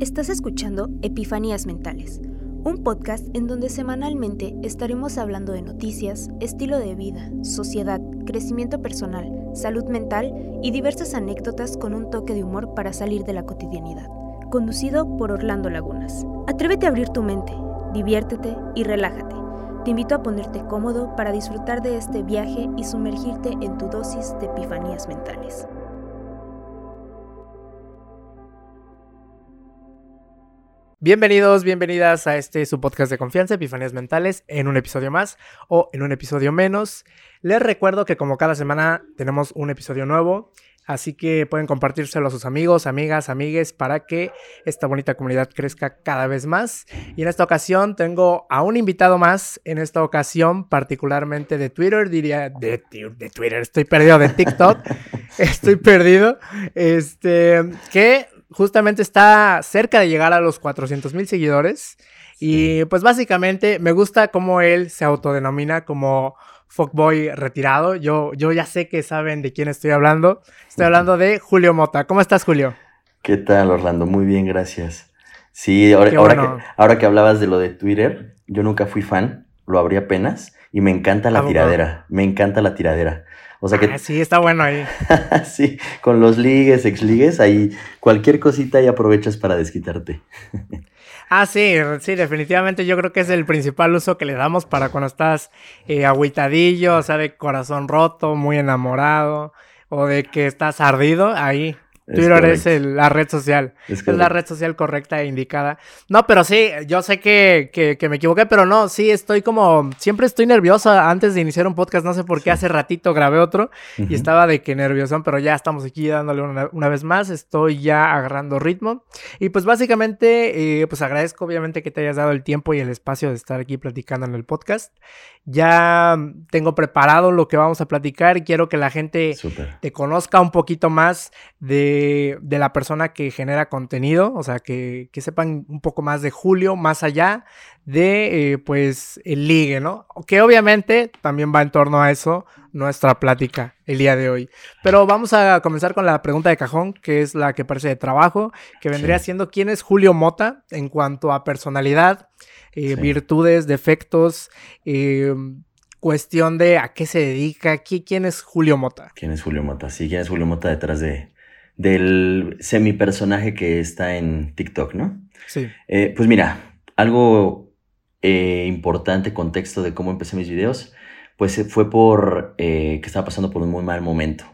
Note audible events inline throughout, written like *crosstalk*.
Estás escuchando Epifanías Mentales, un podcast en donde semanalmente estaremos hablando de noticias, estilo de vida, sociedad, crecimiento personal, salud mental y diversas anécdotas con un toque de humor para salir de la cotidianidad. Conducido por Orlando Lagunas. Atrévete a abrir tu mente, diviértete y relájate. Te invito a ponerte cómodo para disfrutar de este viaje y sumergirte en tu dosis de epifanías mentales. Bienvenidos, bienvenidas a este su podcast de confianza, Epifanías Mentales, en un episodio más o en un episodio menos. Les recuerdo que como cada semana tenemos un episodio nuevo, así que pueden compartírselo a sus amigos, amigas, amigues para que esta bonita comunidad crezca cada vez más. Y en esta ocasión tengo a un invitado más, en esta ocasión particularmente de Twitter, diría de, de Twitter, estoy perdido de TikTok, *laughs* estoy perdido, este, que justamente está cerca de llegar a los 400 mil seguidores. Y pues básicamente me gusta cómo él se autodenomina como fuckboy retirado. Yo, yo ya sé que saben de quién estoy hablando. Estoy hablando de Julio Mota. ¿Cómo estás, Julio? ¿Qué tal, Orlando? Muy bien, gracias. Sí, ahora, ahora, que, ahora que hablabas de lo de Twitter, yo nunca fui fan, lo abrí apenas y me encanta la tiradera. Me encanta la tiradera. O sea que. Ah, sí, está bueno ahí. *laughs* sí, con los ligues, ex ligues, ahí cualquier cosita y aprovechas para desquitarte. *laughs* ah, sí, sí, definitivamente yo creo que es el principal uso que le damos para cuando estás eh, agüitadillo, o sea, de corazón roto, muy enamorado, o de que estás ardido, ahí Twitter es, la red social. Es, la red social correcta e indicada. No, pero sí, yo sé que, que, me equivoqué, pero no, sí, estoy como. Siempre estoy nerviosa antes de iniciar un podcast. No sé por qué hace ratito grabé otro y estaba de que nervioso, pero ya estamos aquí dándole una, vez más. Estoy ya agarrando ritmo. Y pues básicamente, eh, pues agradezco obviamente que te hayas dado el tiempo y el espacio de estar aquí platicando en el podcast. Ya tengo preparado lo que vamos a platicar y quiero que la gente te conozca un poquito más de de, la persona que genera contenido, o sea, que, sepan un poco más de Julio, más allá de, eh, pues, el ligue, ¿no? Que obviamente también va en torno a eso nuestra plática el día de hoy. Pero vamos a comenzar con la pregunta de cajón, que es la que parece de trabajo, que vendría siendo quién es Julio Mota en cuanto a personalidad, eh, virtudes, defectos, eh, cuestión de a qué se dedica, ¿quién es Julio Mota? ¿Quién es Julio Mota? Sí, ¿quién es Julio Mota detrás de, del semi-personaje que está en TikTok, ¿no? Sí. Eh, pues mira, algo eh, importante, contexto de cómo empecé mis videos, pues eh, fue por que estaba pasando por un muy mal momento.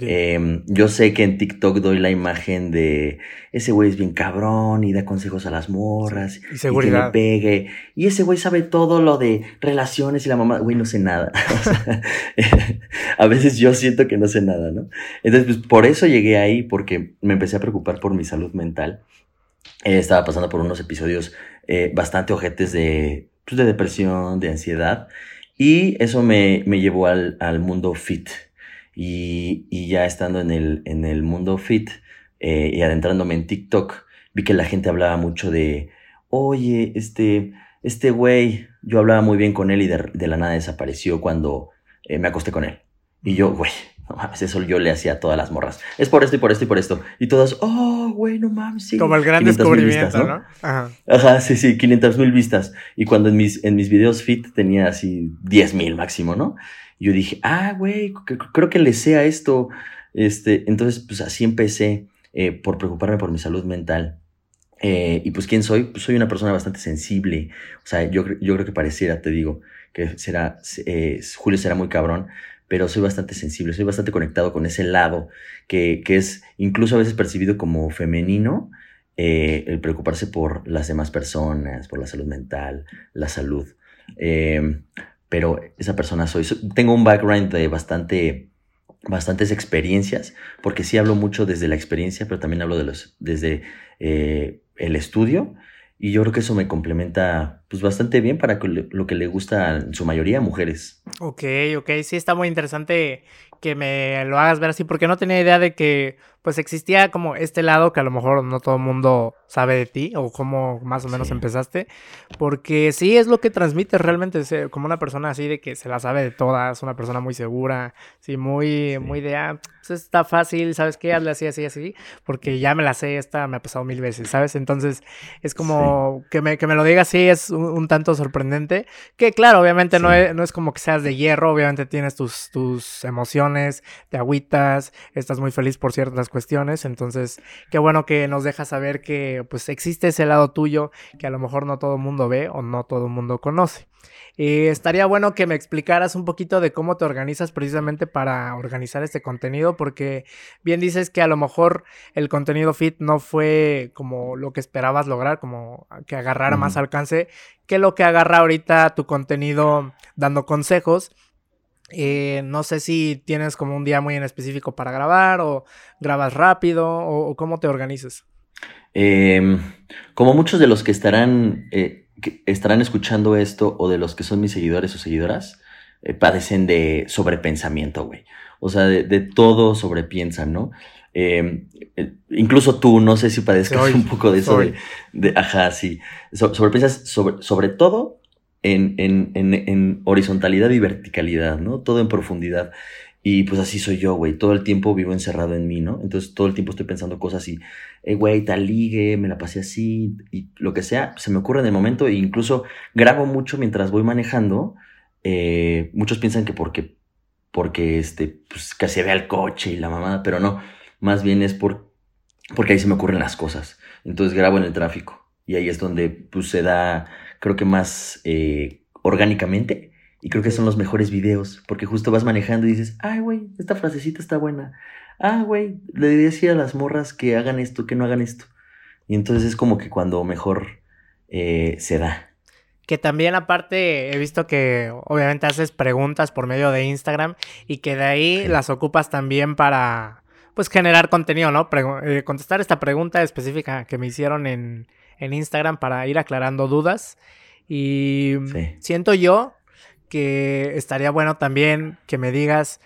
Em, yo sé que en TikTok doy la imagen de ese güey es bien cabrón y da consejos a las morras y, seguridad. y que le pegue. Y ese güey sabe todo lo de relaciones y la mamá, güey, no sé nada. *laughs* *laughs* a veces yo siento que no sé nada, ¿no? Entonces, pues por eso llegué ahí, porque me empecé a preocupar por mi salud mental. Eh, estaba pasando por unos episodios eh, bastante ojetes de, pues, de depresión, de ansiedad. Y eso me, me llevó al, al mundo fit y, ya estando en el, en el mundo fit eh, y adentrándome en TikTok, vi que la gente hablaba mucho de, oye, este, este güey, yo hablaba muy bien con él y de, la nada desapareció cuando eh, me acosté con él. Y yo, güey, no mames, eso yo le hacía a todas las morras. Es por esto y por esto y por esto. Y todas, oh, güey, no mames. Sí. Como el gran descubrimiento, ¿no? Ajá. Ajá, sí, sí, 500 mil vistas. Y cuando en mis, en mis videos fit tenía así 10 mil máximo, ¿no? Yo dije, ah, güey, creo que le sé a esto. Este, entonces, pues así empecé eh, por preocuparme por mi salud mental. Eh, y pues, ¿quién soy? Pues soy una persona bastante sensible. O sea, yo, yo creo que pareciera, te digo, que será, eh, Julio será muy cabrón, pero soy bastante sensible, soy bastante conectado con ese lado que, que es incluso a veces percibido como femenino, el preocuparse por las demás personas, por la salud mental, la salud pero esa persona soy. Tengo un background de bastante, bastantes experiencias, porque sí hablo mucho desde la experiencia, pero también hablo de los, desde eh, el estudio. Y yo creo que eso me complementa pues bastante bien para lo que le gusta en su mayoría mujeres. Ok, ok, sí está muy interesante que me lo hagas ver así, porque no tenía idea de que pues existía como este lado que a lo mejor no todo el mundo sabe de ti o cómo más o menos empezaste, porque sí es lo que transmite realmente, como una persona así de que se la sabe de todas, una persona muy segura, sí, muy, muy de, ah, pues está fácil, ¿sabes qué? Hazle así, así, así, porque ya me la sé, esta me ha pasado mil veces, ¿sabes? Entonces es como que, me, que me lo diga así es un, tanto sorprendente, que claro, obviamente no, es, no es como que seas de hierro, obviamente tienes tus, tus emociones, te agüitas, estás muy feliz por ciertas cuestiones. Entonces, qué bueno que nos deja saber que pues existe ese lado tuyo que a lo mejor no todo el mundo ve o no todo el mundo conoce. Eh, estaría bueno que me explicaras un poquito de cómo te organizas precisamente para organizar este contenido, porque bien dices que a lo mejor el contenido fit no fue como lo que esperabas lograr, como que agarrara más alcance, que lo que agarra ahorita tu contenido dando consejos. Eh, no sé si tienes como un día muy en específico para grabar o grabas rápido o, cómo te organizas. Em, como muchos de los que estarán, eh, estarán escuchando esto o de los que son mis seguidores o seguidoras, eh, padecen de sobrepensamiento, güey. O sea, de, todo sobrepiensan, ¿no? Em, incluso tú, no sé si padezcas *laughs* un poco de eso de, ajá, sí. sobrepiensas sobre, sobre todo en, en, en, en, horizontalidad y verticalidad, ¿no? Todo en profundidad. Y pues así soy yo, güey. Todo el tiempo vivo encerrado en mí, ¿no? Entonces todo el tiempo estoy pensando cosas así, eh, güey, tal ligue, me la pasé así, y lo que sea, se me ocurre en el momento. E incluso grabo mucho mientras voy manejando. Eh, muchos piensan que porque, porque este, pues que se vea el coche y la mamada, pero no. Más bien es por, porque ahí se me ocurren las cosas. Entonces grabo en el tráfico. Y ahí es donde pues se da creo que más eh, orgánicamente. Y creo que son los mejores videos, porque justo vas manejando y dices, ay, güey, esta frasecita está buena. Ah, güey, le decía a las morras que hagan esto, que no hagan esto. Y entonces es como que cuando mejor eh, se da. Que también aparte he visto que obviamente haces preguntas por medio de Instagram y que de ahí las ocupas también para pues generar contenido, ¿no? Eh, contestar esta pregunta específica que me hicieron en, en Instagram para ir aclarando dudas. Y siento yo que estaría bueno también que me digas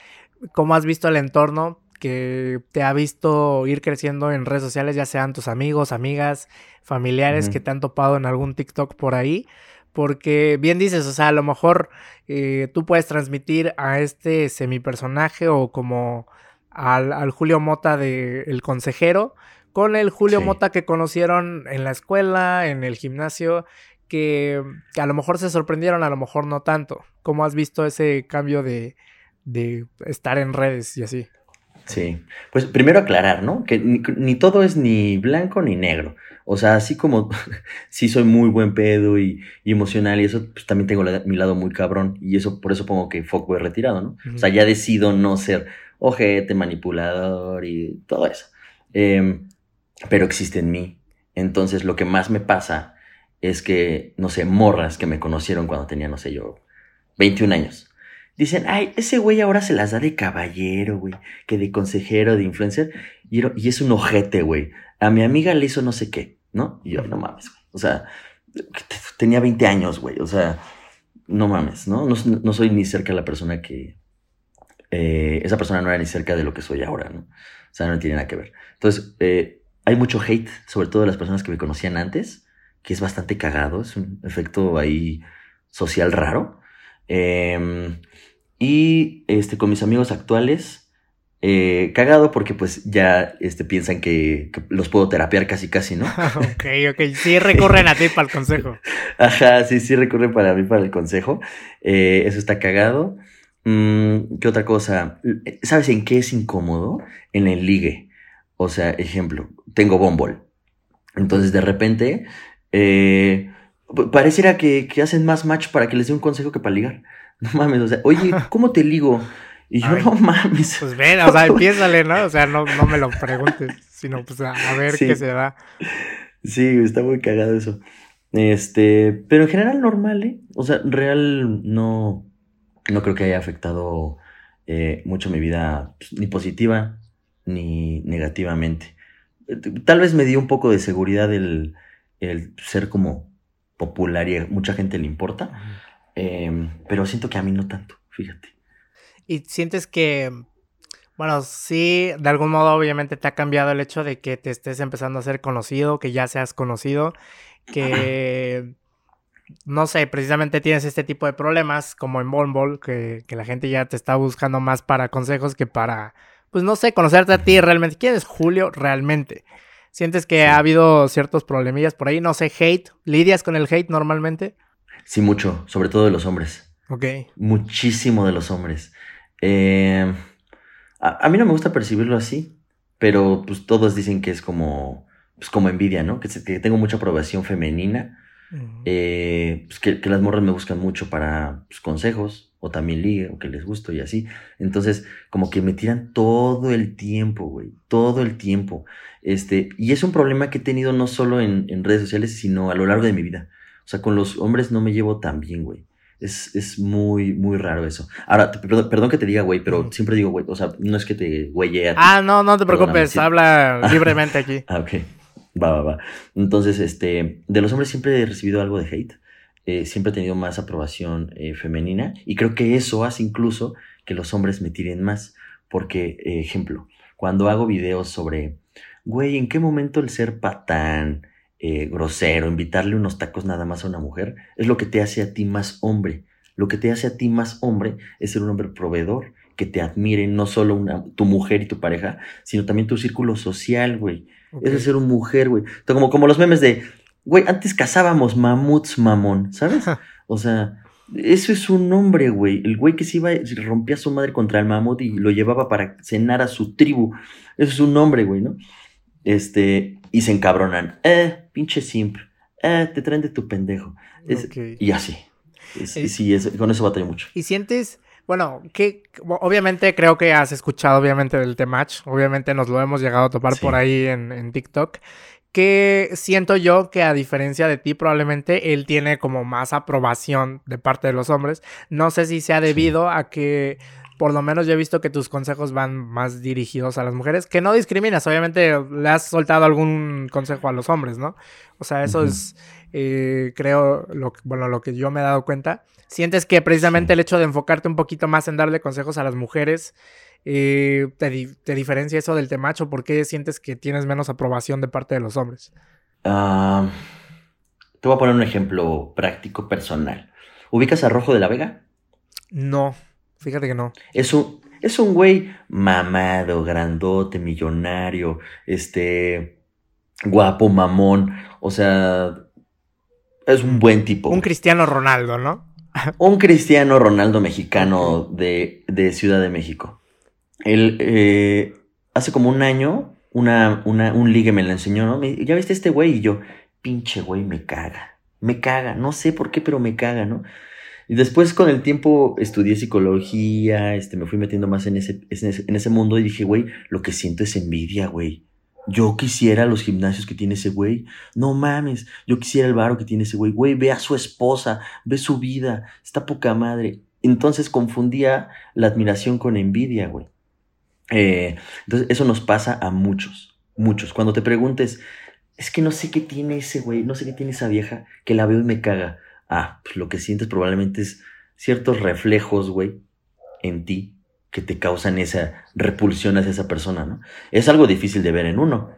cómo has visto el entorno que te ha visto ir creciendo en redes sociales, ya sean tus amigos, amigas, familiares que te han topado en algún TikTok por ahí. Porque bien dices, o sea, a lo mejor eh, tú puedes transmitir a este semipersonaje o como al, al Julio Mota de El Consejero, con el Julio Mota que conocieron en la escuela, en el gimnasio, que, a lo mejor se sorprendieron, a lo mejor no tanto. ¿Cómo has visto ese cambio de, de estar en redes y así? Sí, pues primero aclarar, ¿no? Que ni, todo es ni blanco ni negro. O sea, así como *laughs* sí soy muy buen pedo y, emocional y eso, pues también tengo mi lado muy cabrón. Y eso, por eso pongo que foco es retirado, ¿no? O sea, ya decido no ser ojete, manipulador y todo eso. Eh, pero existe en mí. Entonces lo que más me pasa es que, no sé, morras que me conocieron cuando tenía, no sé, yo 21 años. Dicen, ay, ese güey ahora se las da de caballero, güey, que de consejero, de influencer, y, y es un ojete, güey. A mi amiga le hizo no sé qué, ¿no? Y yo, no mames, güey. O sea, tenía 20 años, güey. O sea, no mames, ¿no? No, soy ni cerca de la persona que... Eh, esa persona no era ni cerca de lo que soy ahora, ¿no? O sea, no tiene nada que ver. Entonces, eh, hay mucho hate, sobre todo de las personas que me conocían antes, que es bastante cagado, es un efecto ahí social raro. Em, y este, con mis amigos actuales, eh, cagado porque pues ya este, piensan que, los puedo terapiar casi casi, ¿no? *laughs* ok, ok, sí recurren a ti para el consejo. *laughs* Ajá, sí, sí recurren para mí para el consejo. Eh, eso está cagado. Mm, ¿Qué otra cosa? ¿Sabes en qué es incómodo? En el ligue. O sea, ejemplo, tengo Bumble. Entonces de repente, eh, pareciera que, hacen más match para que les dé un consejo que para ligar. *laughs* No mames, o sea, oye, *laughs* ¿cómo te ligo? Y yo, no mames. *laughs* Pues ven, o sea, empiézale, ¿no? O sea, no, no me lo preguntes, sino pues a, ver qué se da. Sí, está muy cagado eso. Este, pero en general normal, ¿eh? O sea, real no, no creo que haya afectado eh, mucho mi vida, pues, ni positiva ni negativamente. Tal vez me dio un poco de seguridad el, ser como popular y a mucha gente le importa, em, pero siento que a mí no tanto, fíjate. ¿Y sientes que Bueno, sí, de algún modo obviamente te ha cambiado el hecho de que te estés empezando a ser conocido, que ya seas conocido, que no sé, precisamente tienes este tipo de problemas como en Bumble, que, que la gente ya te está buscando más para consejos que para, pues no sé, conocerte a ti realmente. ¿Quién es Julio realmente? ¿Sientes que ha habido ciertos problemillas por ahí? No sé, hate. ¿Lidias con el hate normalmente? Sí, mucho, sobre todo de los hombres. Ok. Muchísimo de los hombres. Eh, a, mí no me gusta percibirlo así, pero pues todos dicen que es como, pues como envidia, ¿no? Que, que tengo mucha aprobación femenina eh, pues que, las morras me buscan mucho para pues, consejos o también ligue o que les gusto y así. Entonces, como que me tiran todo el tiempo, güey, todo el tiempo. Este, y es un problema que he tenido no solo en, redes sociales, sino a lo largo de mi vida. O sea, con los hombres no me llevo tan bien, güey. Es, es, muy, muy raro eso. Ahora, perdón, que te diga, güey, pero siempre digo, güey, o sea, no es que te güeyee Ah, no, no te preocupes, habla *laughs* libremente aquí. ah, ok. Va, va, va. Entonces, este, de los hombres siempre he recibido algo de hate. Eh, siempre he tenido más aprobación eh, femenina y creo que eso hace incluso que los hombres me tiren más. Porque, eh, ejemplo, cuando hago videos sobre, güey, ¿en qué momento el ser patán, grosero, invitarle unos tacos nada más a una mujer, es lo que te hace a ti más hombre? Lo que te hace a ti más hombre es ser un hombre proveedor, que te admire no solo una, tu mujer y tu pareja, sino también tu círculo social, güey. Es de ser un mujer, güey. Como, como los memes de, güey, antes cazábamos mamuts, mamón, ¿sabes? o sea, eso es un hombre, güey. El güey que se iba, se rompía a su madre contra el mamut y lo llevaba para cenar a su tribu. Eso es un hombre, güey, ¿no? Este, y se encabronan. Eh, pinche simp. Eh, te traen de tu pendejo. Y así. sí, con eso batalla mucho. ¿Y sientes bueno, que obviamente creo que has escuchado obviamente del T-Match, obviamente nos lo hemos llegado a topar por ahí en, TikTok, que siento yo que a diferencia de ti probablemente él tiene como más aprobación de parte de los hombres. No sé si sea debido a que por lo menos yo he visto que tus consejos van más dirigidos a las mujeres, que no discriminas, obviamente le has soltado algún consejo a los hombres, ¿no? O sea, eso es, eh, creo, lo, bueno, lo que yo me he dado cuenta. ¿Sientes que precisamente el hecho de enfocarte un poquito más en darle consejos a las mujeres eh, te, diferencia eso del temacho? ¿Por qué sientes que tienes menos aprobación de parte de los hombres? Ah, te voy a poner un ejemplo práctico, personal. ¿Ubicas a Rojo de la Vega? No. Fíjate que no. Es un, es un güey mamado, grandote, millonario, este, guapo, mamón. O sea, es un buen tipo. Un Cristiano Ronaldo, ¿no? *laughs* un Cristiano Ronaldo mexicano de, de Ciudad de México. Él, eh, hace como un año, una, una, un ligue me lo enseñó, ¿no? ya viste este güey y yo, pinche güey, me caga. Me caga, no sé por qué, pero me caga, ¿no? Y después con el tiempo estudié psicología, este, me fui metiendo más en ese, en ese, mundo y dije, güey, lo que siento es envidia, güey. Yo quisiera los gimnasios que tiene ese güey. No mames, yo quisiera el baro que tiene ese güey. Güey, ve a su esposa, ve su vida, está poca madre. Entonces confundía la admiración con envidia, güey. Eh, entonces eso nos pasa a muchos, muchos. Cuando te preguntes, es que no sé qué tiene ese güey, no sé qué tiene esa vieja, que la veo y me caga ah, pues lo que sientes probablemente es ciertos reflejos, güey, en ti que te causan esa repulsión hacia esa persona, ¿no? Es algo difícil de ver en uno.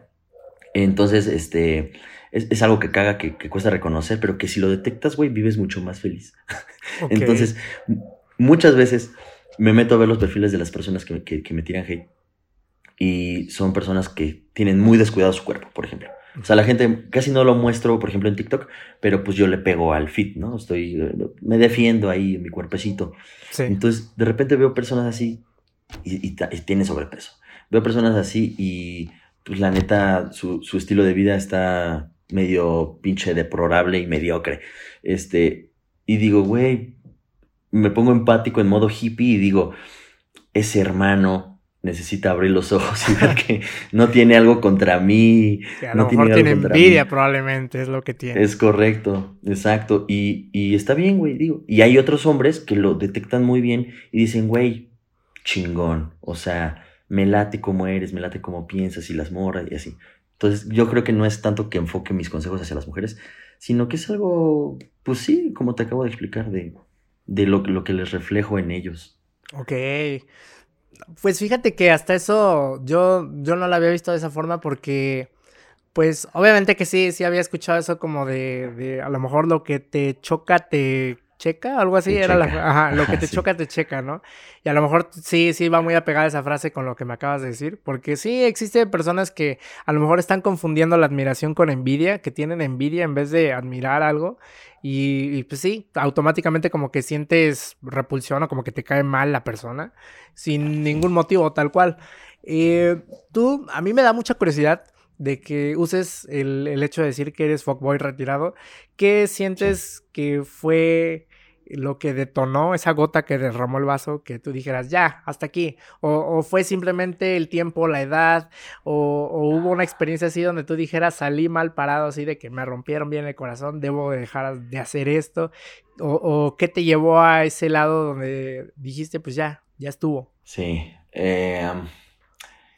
Entonces, este, es, algo que caga, que, cuesta reconocer, pero que si lo detectas, güey, vives mucho más feliz. *laughs* Entonces, muchas veces me meto a ver los perfiles de las personas que, que me tiran hate y son personas que tienen muy descuidado su cuerpo, por ejemplo. O sea, la gente casi no lo muestro, por ejemplo, en TikTok, pero pues yo le pego al fit, ¿no? Estoy, me defiendo ahí en mi cuerpecito. Entonces, de repente veo personas así y, y, tiene sobrepeso. Veo personas así y, pues la neta, su, su estilo de vida está medio pinche deplorable y mediocre. Este, y digo, güey, me pongo empático en modo hippie y digo, ese hermano necesita abrir los ojos y ver que no tiene algo contra mí. a lo mejor tiene envidia, probablemente, es lo que tiene. Es correcto, exacto. Y, y está bien, güey, digo. Y hay otros hombres que lo detectan muy bien y dicen, güey, chingón. O sea, me late como eres, me late como piensas y las morras y así. Entonces, yo creo que no es tanto que enfoque mis consejos hacia las mujeres, sino que es algo, pues sí, como te acabo de explicar, de, de lo, lo que les reflejo en ellos. Ok. Pues fíjate que hasta eso yo, yo no lo había visto de esa forma porque, pues obviamente que sí, sí había escuchado eso como de, de a lo mejor lo que te choca te checa, algo así, era la, ajá, lo que te choca te checa, ¿no? Y a lo mejor sí, sí va muy apegada esa frase con lo que me acabas de decir, porque sí existen personas que a lo mejor están confundiendo la admiración con envidia, que tienen envidia en vez de admirar algo, y, pues sí, automáticamente como que sientes repulsión o como que te cae mal la persona, sin ningún motivo, tal cual. Eh, tú, a mí me da mucha curiosidad de que uses el, el, hecho de decir que eres fuckboy retirado. ¿Qué sientes que fue lo que detonó esa gota que derramó el vaso, que tú dijeras, ya, hasta aquí? ¿O, fue simplemente el tiempo, la edad? O, hubo una experiencia así donde tú dijeras, salí mal parado, así de que me rompieron bien el corazón, debo dejar de hacer esto? ¿O, qué te llevó a ese lado donde dijiste, pues ya, ya estuvo? Sí, eh,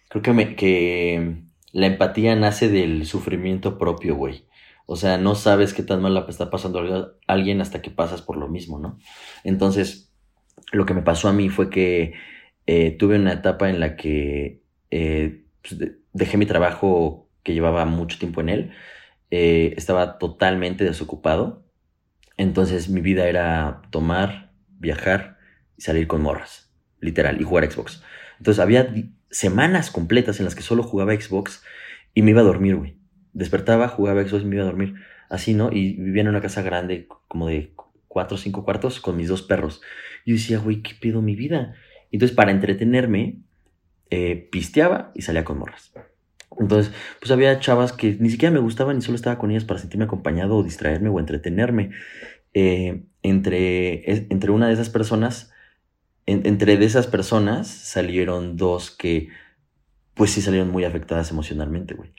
creo que, me, que la empatía nace del sufrimiento propio, güey. O sea, no sabes qué tan mal la está pasando alguien hasta que pasas por lo mismo, ¿no? Entonces, lo que me pasó a mí fue que eh, tuve una etapa en la que eh, pues, dejé mi trabajo que llevaba mucho tiempo en él. Eh, estaba totalmente desocupado. Entonces mi vida era tomar, viajar y salir con morras, literal, y jugar Xbox. Entonces había semanas completas en las que solo jugaba Xbox y me iba a dormir, güey. Despertaba, jugaba Xbox y me iba a dormir. Así, ¿no? Y vivía en una casa grande, como de cuatro o cinco cuartos, con mis dos perros. Y yo decía, güey, ¿qué pido mi vida? Entonces, para entretenerme, eh, pisteaba y salía con morras. Entonces, pues había chavas que ni siquiera me gustaban y solo estaba con ellas para sentirme acompañado o distraerme o entretenerme. Eh, entre, entre una de esas personas entre de esas personas salieron dos que, pues sí salieron muy afectadas emocionalmente, güey.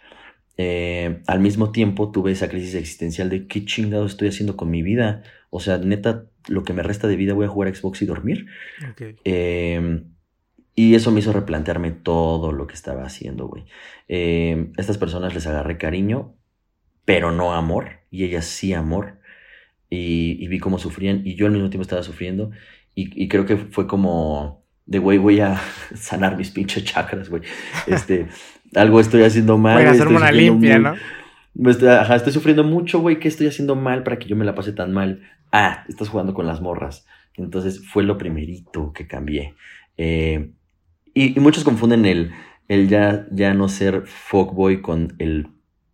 Eh, al mismo tiempo tuve esa crisis existencial de qué chingado estoy haciendo con mi vida. O sea, neta, lo que me resta de vida voy a jugar Xbox y dormir. Em, y eso me hizo replantearme todo lo que estaba haciendo, güey. Em, estas personas les agarré cariño, pero no amor. Y ellas sí amor. Y, y vi cómo sufrían. Y yo al mismo tiempo estaba sufriendo. Y, creo que fue como de, güey, voy a *laughs* sanar mis pinches chakras, güey. Este, algo estoy haciendo mal. Voy a hacerme una limpia, ¿no? Estoy, ajá, estoy sufriendo mucho, güey. ¿Qué estoy haciendo mal para que yo me la pase tan mal? Ah, estás jugando con las morras. Entonces fue lo primerito que cambié. Eh, y, muchos confunden el, el ya, ya no ser fuckboy con el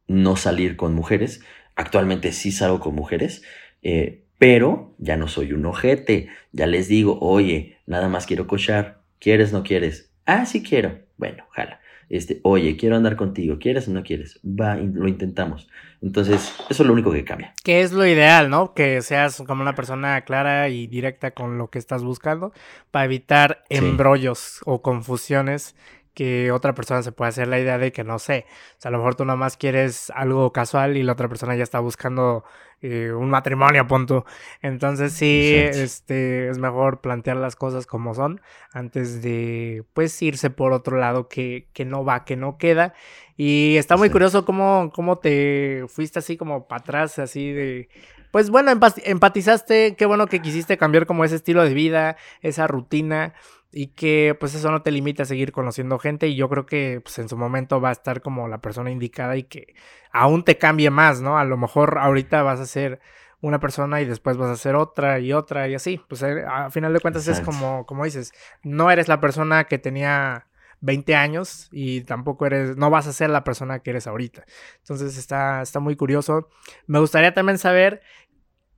no salir con mujeres. Actualmente sí salgo con mujeres. Eh, pero ya no soy un ojete. Ya les digo, oye, nada más quiero cochar. ¿Quieres, no quieres? Ah, sí quiero. Bueno, ojalá. Este, oye, quiero andar contigo. ¿Quieres o no quieres? Va, lo intentamos. Entonces, eso es lo único que cambia. Que es lo ideal, ¿no? Que seas como una persona clara y directa con lo que estás buscando para evitar embrollos o confusiones que otra persona se puede hacer la idea de que no sé, o sea, a lo mejor tú nada más quieres algo casual y la otra persona ya está buscando eh, un matrimonio a punto. Entonces sí, este es mejor plantear las cosas como son antes de pues irse por otro lado que, que no va, que no queda. Y está muy curioso cómo, cómo te fuiste así como para atrás, así de pues bueno, empatizaste, qué bueno que quisiste cambiar como ese estilo de vida, esa rutina y que pues eso no te limita a seguir conociendo gente y yo creo que pues en su momento va a estar como la persona indicada y que aún te cambie más, ¿no? A lo mejor ahorita vas a ser una persona y después vas a ser otra y otra y así, pues eh, a final de cuentas es como como dices, no eres la persona que tenía 20 años y tampoco eres, no vas a ser la persona que eres ahorita. Entonces está, está muy curioso. Me gustaría también saber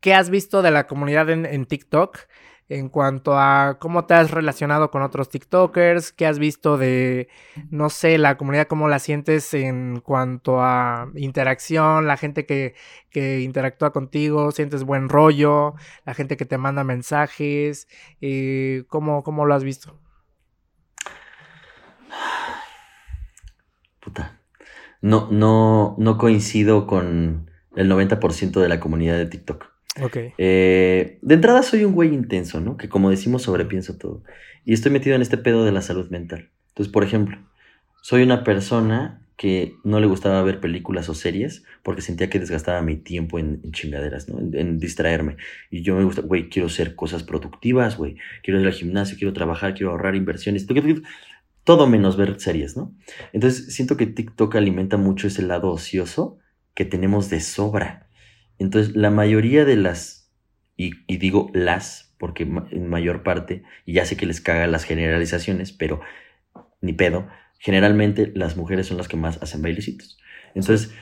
qué has visto de la comunidad en, en TikTok en cuanto a cómo te has relacionado con otros TikTokers, qué has visto de, no sé, la comunidad, cómo la sientes en cuanto a interacción, la gente que, que interactúa contigo, sientes buen rollo, la gente que te manda mensajes, eh, ¿cómo, ¿cómo lo has visto? Puta. No, no, no coincido con el 90% de la comunidad de TikTok. Eh, de entrada soy un güey intenso, ¿no? Que como decimos sobrepienso todo. Y estoy metido en este pedo de la salud mental. Entonces, por ejemplo, soy una persona que no le gustaba ver películas o series porque sentía que desgastaba mi tiempo en, chingaderas, ¿no? En, distraerme. Y yo me gusta, güey, quiero hacer cosas productivas, güey. Quiero ir al gimnasio, quiero trabajar, quiero ahorrar inversiones. Todo menos ver series, ¿no? Entonces siento que TikTok alimenta mucho ese lado ocioso que tenemos de sobra. Entonces la mayoría de las, y, y digo las, porque en mayor parte, y ya sé que les caga las generalizaciones, pero ni pedo, generalmente las mujeres son las que más hacen bailecitos. Entonces,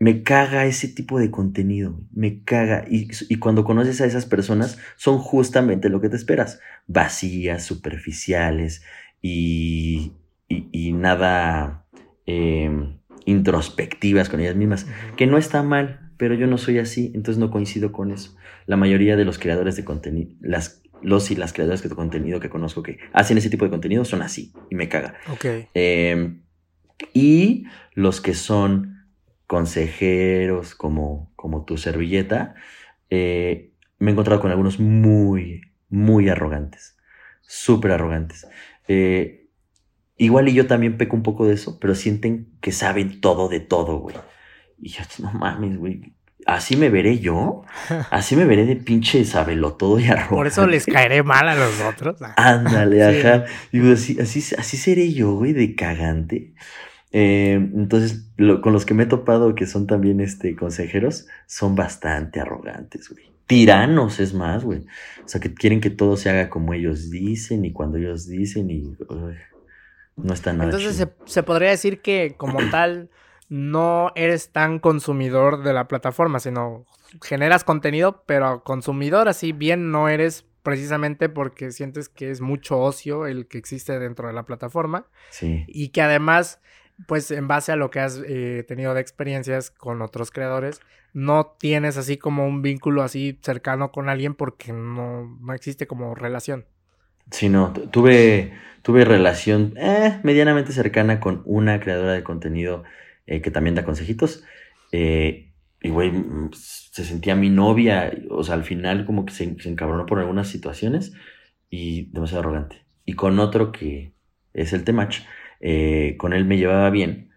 me caga ese tipo de contenido, me caga. Y, y, cuando conoces a esas personas, son justamente lo que te esperas. Vacías, superficiales y, y, nada em, introspectivas con ellas mismas. Que no está mal, pero yo no soy así, entonces no coincido con eso. La mayoría de los creadores de contenido, las los y las creadoras de contenido que conozco que hacen ese tipo de contenido son así y me caga. Ok. Em, y los que son consejeros como, como tu servilleta, eh, me he encontrado con algunos muy, muy arrogantes, súper arrogantes. Eh, igual y yo también peco un poco de eso, pero sienten que saben todo de todo, güey. Y yo, no mames, güey así me veré yo, así me veré de pinche todo y arroz. Por eso les caeré mal a los otros. *laughs* Ándale, ajá. Digo, así, así, así seré yo, güey, de cagante. Eh, entonces, con los que me he topado que son también este, consejeros, son bastante arrogantes, güey. Tiranos, es más, güey. O sea, que quieren que todo se haga como ellos dicen y cuando ellos dicen y no está nada. Entonces, se, se podría decir que como *clears throat* tal no eres tan consumidor de la plataforma, sino generas contenido, pero consumidor así bien no eres precisamente porque sientes que es mucho ocio el que existe dentro de la plataforma. Sí. Y que además, pues en base a lo que has eh, tenido de experiencias con otros creadores, no tienes así como un vínculo así cercano con alguien porque no, no existe como relación. Sí, no, tuve, tuve relación eh, medianamente cercana con una creadora de contenido eh, que también da consejitos. Eh, y, güey, se sentía mi novia, o sea, al final como que se, encabronó por algunas situaciones y demasiado arrogante. Y con otro que es el Temach, eh, con él me llevaba bien,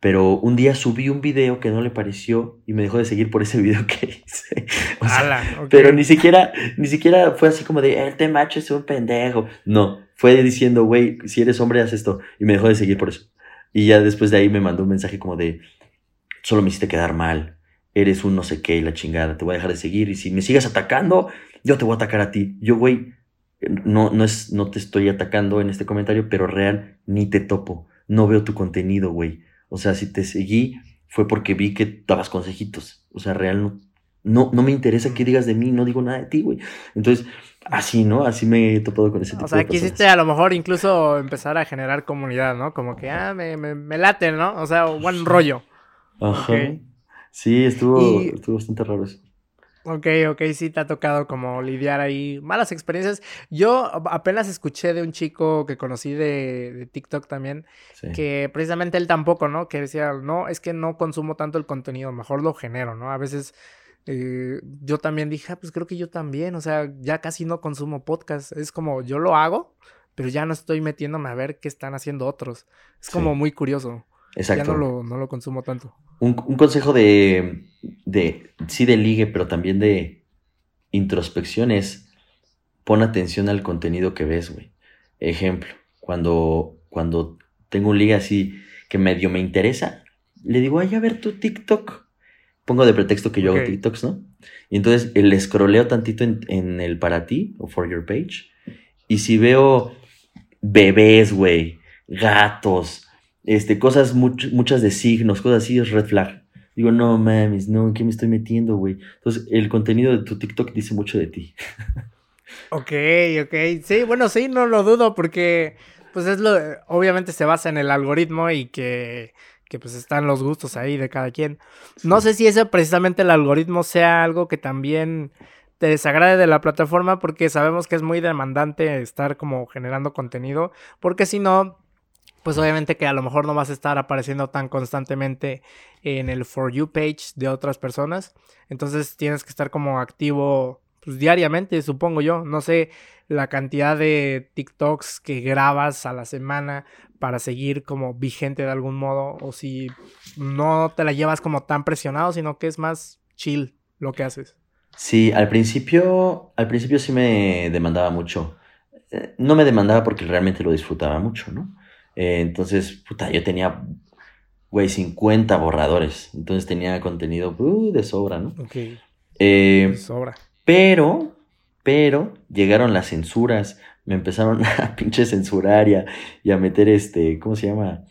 pero un día subí un video que no le pareció y me dejó de seguir por ese *laughs* video que hice. Pero ni siquiera, ni siquiera fue así como de, el Temach es un pendejo. No, fue diciendo, güey, si eres hombre, haz esto. Y me dejó de seguir por eso. Y ya después de ahí me mandó un mensaje como de, solo me hiciste quedar mal, eres un no sé qué y la chingada, te voy a dejar de seguir y si me sigues atacando, yo te voy a atacar a ti. Yo, güey, no, no, es, no te estoy atacando en este comentario, pero real, ni te topo, no veo tu contenido, güey. O sea, si te seguí fue porque vi que dabas consejitos. O sea, real, no, no, no me interesa qué digas de mí, no digo nada de ti, güey. Entonces, así, ¿no? Así me he topado con ese tipo de cosas. O sea, quisiste a lo mejor incluso empezar a generar comunidad, ¿no? Como que, ah, me, me, late, ¿no? O sea, buen rollo. Ajá. Sí, estuvo, estuvo bastante raro eso. Ok, ok, sí te ha tocado como lidiar ahí malas experiencias. Yo apenas escuché de un chico que conocí de, de TikTok también, que precisamente él tampoco, ¿no? Que decía, no, es que no consumo tanto el contenido, mejor lo genero, ¿no? A veces eh, yo también dije, ah, pues creo que yo también, o sea, ya casi no consumo podcast, es como yo lo hago, pero ya no estoy metiéndome a ver qué están haciendo otros. Es como muy curioso. Exacto. Ya no lo, no lo consumo tanto. Un, consejo de, de, sí de ligue, pero también de introspección es, pon atención al contenido que ves, güey. Ejemplo, cuando, cuando tengo un ligue así que medio me interesa, le digo, ay, a ver tu TikTok pongo de pretexto que yo hago TikToks, ¿no? Y entonces el escroleo tantito en, el para ti o for your page. Y si veo bebés, güey, gatos, este, cosas muchas de signos, cosas así, es red flag. Digo, no mames, no, ¿en qué me estoy metiendo, güey? Entonces, el contenido de tu TikTok dice mucho de ti. *laughs* ok, ok. Sí, bueno, sí, no lo dudo porque, pues es lo, obviamente se basa en el algoritmo y que que pues están los gustos ahí de cada quien. No sé si ese precisamente el algoritmo sea algo que también te desagrade de la plataforma porque sabemos que es muy demandante estar como generando contenido, porque si no, pues obviamente que a lo mejor no vas a estar apareciendo tan constantemente en el For You page de otras personas, entonces tienes que estar como activo pues, diariamente, supongo yo. No sé la cantidad de TikToks que grabas a la semana para seguir como vigente de algún modo o si no te la llevas como tan presionado, sino que es más chill lo que haces. Sí, al principio, al principio sí me demandaba mucho. Eh, no me demandaba porque realmente lo disfrutaba mucho, ¿no? Eh, entonces, puta, yo tenía, güey, 50 borradores. Entonces tenía contenido uh, de sobra, ¿no? Ok. Eh, de sobra. Pero, pero llegaron las censuras, me empezaron *laughs* a pinche censurar y a, y a meter este, ¿cómo se llama?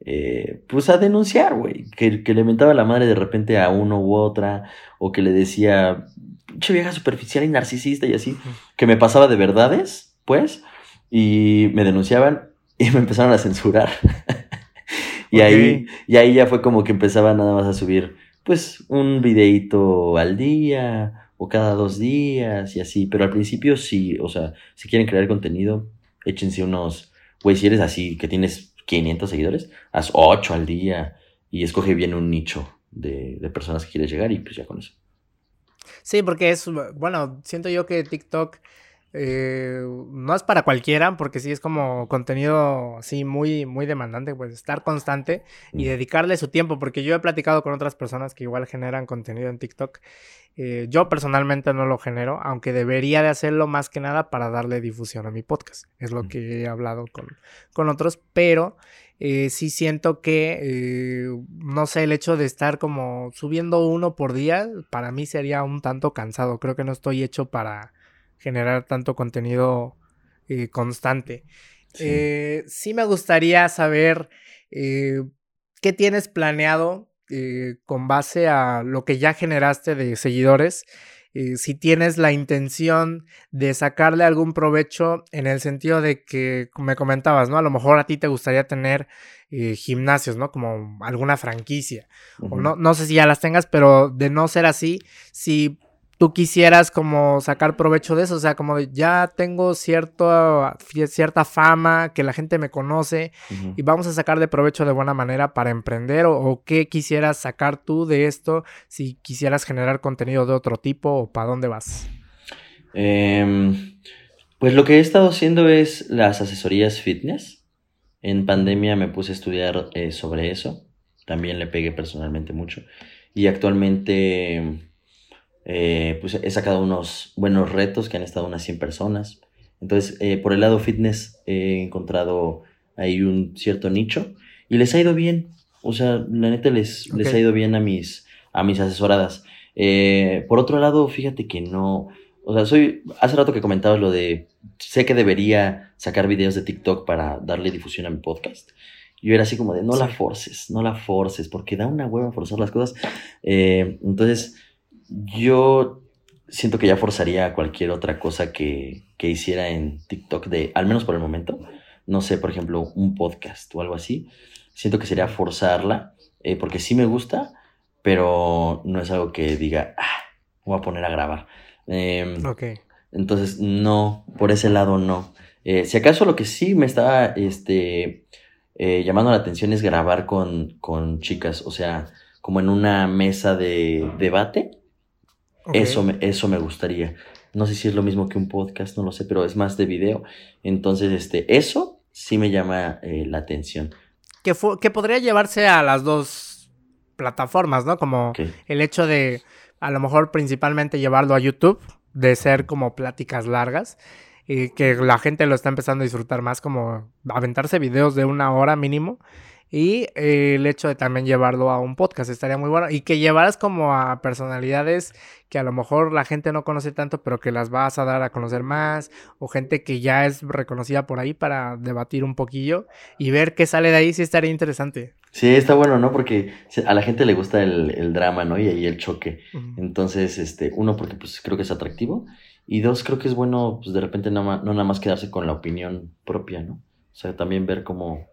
Eh, pues a denunciar, güey, que, que, le mentaba la madre de repente a uno u otra, o que le decía, pinche vieja superficial y narcisista y así, que me pasaba de verdades, pues, y me denunciaban y me empezaron a censurar. *laughs* y, okay. ahí, y ahí ya fue como que empezaba nada más a subir, pues, un videito al día o cada dos días y así. Pero al principio sí, o sea, si quieren crear contenido, échense unos, güey, si eres así, que tienes 500 seguidores, haz 8 al día y escoge bien un nicho de, de personas que quieres llegar y pues ya con eso. Sí, porque es, bueno, siento yo que TikTok eh, no es para cualquiera, porque sí es como contenido así muy, muy demandante, pues estar constante y dedicarle su tiempo, porque yo he platicado con otras personas que igual generan contenido en TikTok. Eh, yo personalmente no lo genero, aunque debería de hacerlo más que nada para darle difusión a mi podcast. Es lo que he hablado con, con otros, pero eh, sí siento que, eh, no sé, el hecho de estar como subiendo uno por día, para mí sería un tanto cansado. Creo que no estoy hecho para generar tanto contenido eh, constante. Sí. Eh, sí. me gustaría saber eh, qué tienes planeado con base a lo que ya generaste de seguidores. si tienes la intención de sacarle algún provecho en el sentido de que me comentabas, ¿no? A lo mejor a ti te gustaría tener gimnasios, ¿no? Como alguna franquicia. Uh -huh. O no, no sé si ya las tengas, pero de no ser así, si tú quisieras como sacar provecho de eso, o sea, como de ya tengo cierto, cierta fama, que la gente me conoce uh -huh. y vamos a sacar de provecho de buena manera para emprender o, o, qué quisieras sacar tú de esto si quisieras generar contenido de otro tipo o para dónde vas. Eh, pues lo que he estado haciendo es las asesorías fitness. En pandemia me puse a estudiar eh, sobre eso, también le pegué personalmente mucho y actualmente eh, pues he sacado unos buenos retos que han estado unas 100 personas. Entonces, eh, por el lado fitness he encontrado ahí un cierto nicho y les ha ido bien. O sea, la neta les, okay. les ha ido bien a mis, a mis asesoradas. Eh, por otro lado, fíjate que no, o sea, soy, hace rato que comentabas lo de, sé que debería sacar videos de TikTok para darle difusión a mi podcast. Yo era así como de, no sí. la forces, no la forces, porque da una hueva forzar las cosas. Eh, entonces, yo siento que ya forzaría cualquier otra cosa que, que, hiciera en TikTok, de, al menos por el momento. No sé, por ejemplo, un podcast o algo así. Siento que sería forzarla, eh, porque sí me gusta, pero no es algo que diga, ah, voy a poner a grabar. Eh, ok. Entonces, no, por ese lado no. Eh, si acaso lo que sí me estaba este, eh, llamando la atención es grabar con, con chicas, o sea, como en una mesa de debate Okay. Eso, me, eso me gustaría. No sé si es lo mismo que un podcast, no lo sé, pero es más de video. Entonces, este, eso sí me llama eh, la atención. Que, que podría llevarse a las dos plataformas, ¿no? Como okay. el hecho de, a lo mejor principalmente llevarlo a YouTube, de ser como pláticas largas, y que la gente lo está empezando a disfrutar más, como aventarse videos de una hora mínimo y eh, el hecho de también llevarlo a un podcast estaría muy bueno. Y que llevaras como a personalidades que a lo mejor la gente no conoce tanto, pero que las vas a dar a conocer más. O gente que ya es reconocida por ahí para debatir un poquillo y ver qué sale de ahí. Sí estaría interesante. Sí, está bueno, ¿no? Porque a la gente le gusta el, el drama, ¿no? Y ahí el choque. Uh -huh. Entonces, este, uno, porque pues creo que es atractivo. Y dos, creo que es bueno, pues de repente no, no nada más quedarse con la opinión propia, ¿no? O sea, también ver cómo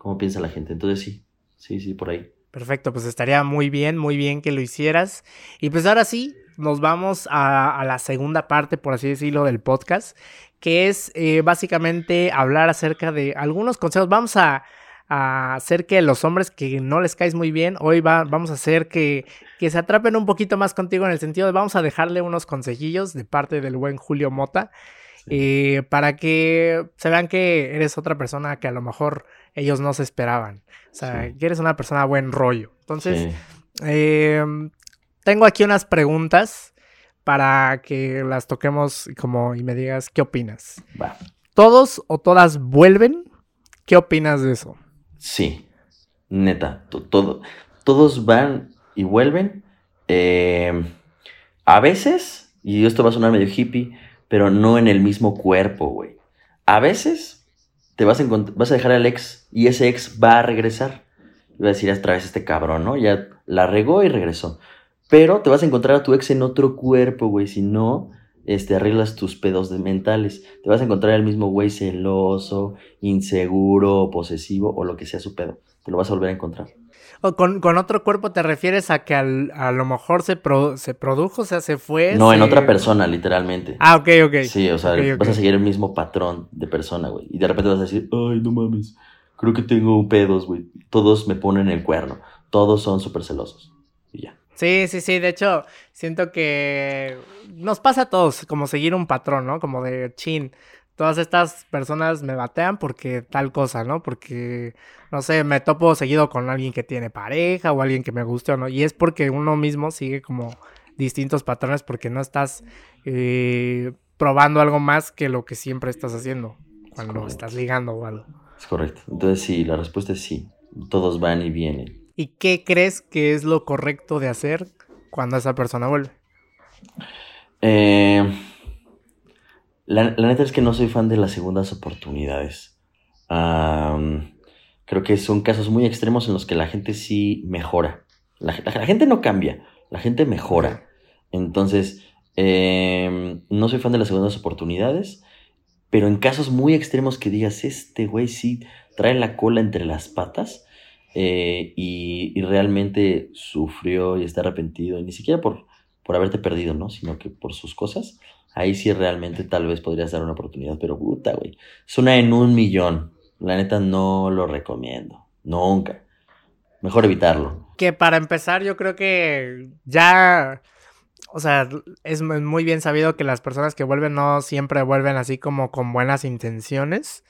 cómo piensa la gente. Entonces sí, sí, sí, por ahí. Perfecto, pues estaría muy bien, muy bien que lo hicieras. Y pues ahora sí, nos vamos a, a la segunda parte, por así decirlo, del podcast, que es eh, básicamente hablar acerca de algunos consejos. Vamos a, a hacer que los hombres que no les caes muy bien, hoy va, vamos a hacer que, que se atrapen un poquito más contigo en el sentido de vamos a dejarle unos consejillos de parte del buen Julio Mota. Eh, para que se vean que eres otra persona que a lo mejor ellos no se esperaban. O sea, que eres una persona buen rollo. Entonces, em, tengo aquí unas preguntas para que las toquemos como y me digas qué opinas. ¿Todos o todas vuelven? ¿Qué opinas de eso? Sí, neta, todo, todos van y vuelven. Em, a veces, y esto va a sonar medio hippie, pero no en el mismo cuerpo, güey. A veces te vas a, vas a dejar al ex y ese ex va a regresar. Iba a decir otra vez este cabrón, ¿no? Ya la regó y regresó. Pero te vas a encontrar a tu ex en otro cuerpo, güey. Si no, este, arreglas tus pedos mentales. Te vas a encontrar el mismo güey celoso, inseguro, posesivo o lo que sea su pedo. Te lo vas a volver a encontrar. O con, otro cuerpo te refieres a que a lo mejor se, se produjo, o sea, se fue. No, en otra persona, literalmente. Ah, ok, ok. Sí, o sea, vas a seguir el mismo patrón de persona, güey. Y de repente vas a decir, ay, no mames, creo que tengo pedos, güey. Todos me ponen el cuerno. Todos son súper celosos. Y ya. Sí, sí, sí. De hecho, siento que nos pasa a todos como seguir un patrón, ¿no? Como de chin. Todas estas personas me batean porque tal cosa, ¿no? Porque, no sé, me topo seguido con alguien que tiene pareja o alguien que me guste o no. Y es porque uno mismo sigue como distintos patrones porque no estás eh, probando algo más que lo que siempre estás haciendo cuando estás ligando o algo. Es correcto. Entonces sí, la respuesta es sí. Todos van y vienen. ¿Y qué crees que es lo correcto de hacer cuando esa persona vuelve? Eh, la, neta es que no soy fan de las segundas oportunidades. creo que son casos muy extremos en los que la gente sí mejora. La, gente no cambia, la gente mejora. Entonces, em, no soy fan de las segundas oportunidades, pero en casos muy extremos que digas, este güey sí trae la cola entre las patas, eh, y, realmente sufrió y está arrepentido, y ni siquiera por, por haberte perdido, ¿no? Sino que por sus cosas, ahí sí realmente tal vez podrías dar una oportunidad, pero puta, güey, es una en un millón. La neta no lo recomiendo, nunca. Mejor evitarlo. Que para empezar, yo creo que ya o sea, es muy bien sabido que las personas que vuelven no siempre vuelven así como con buenas intenciones.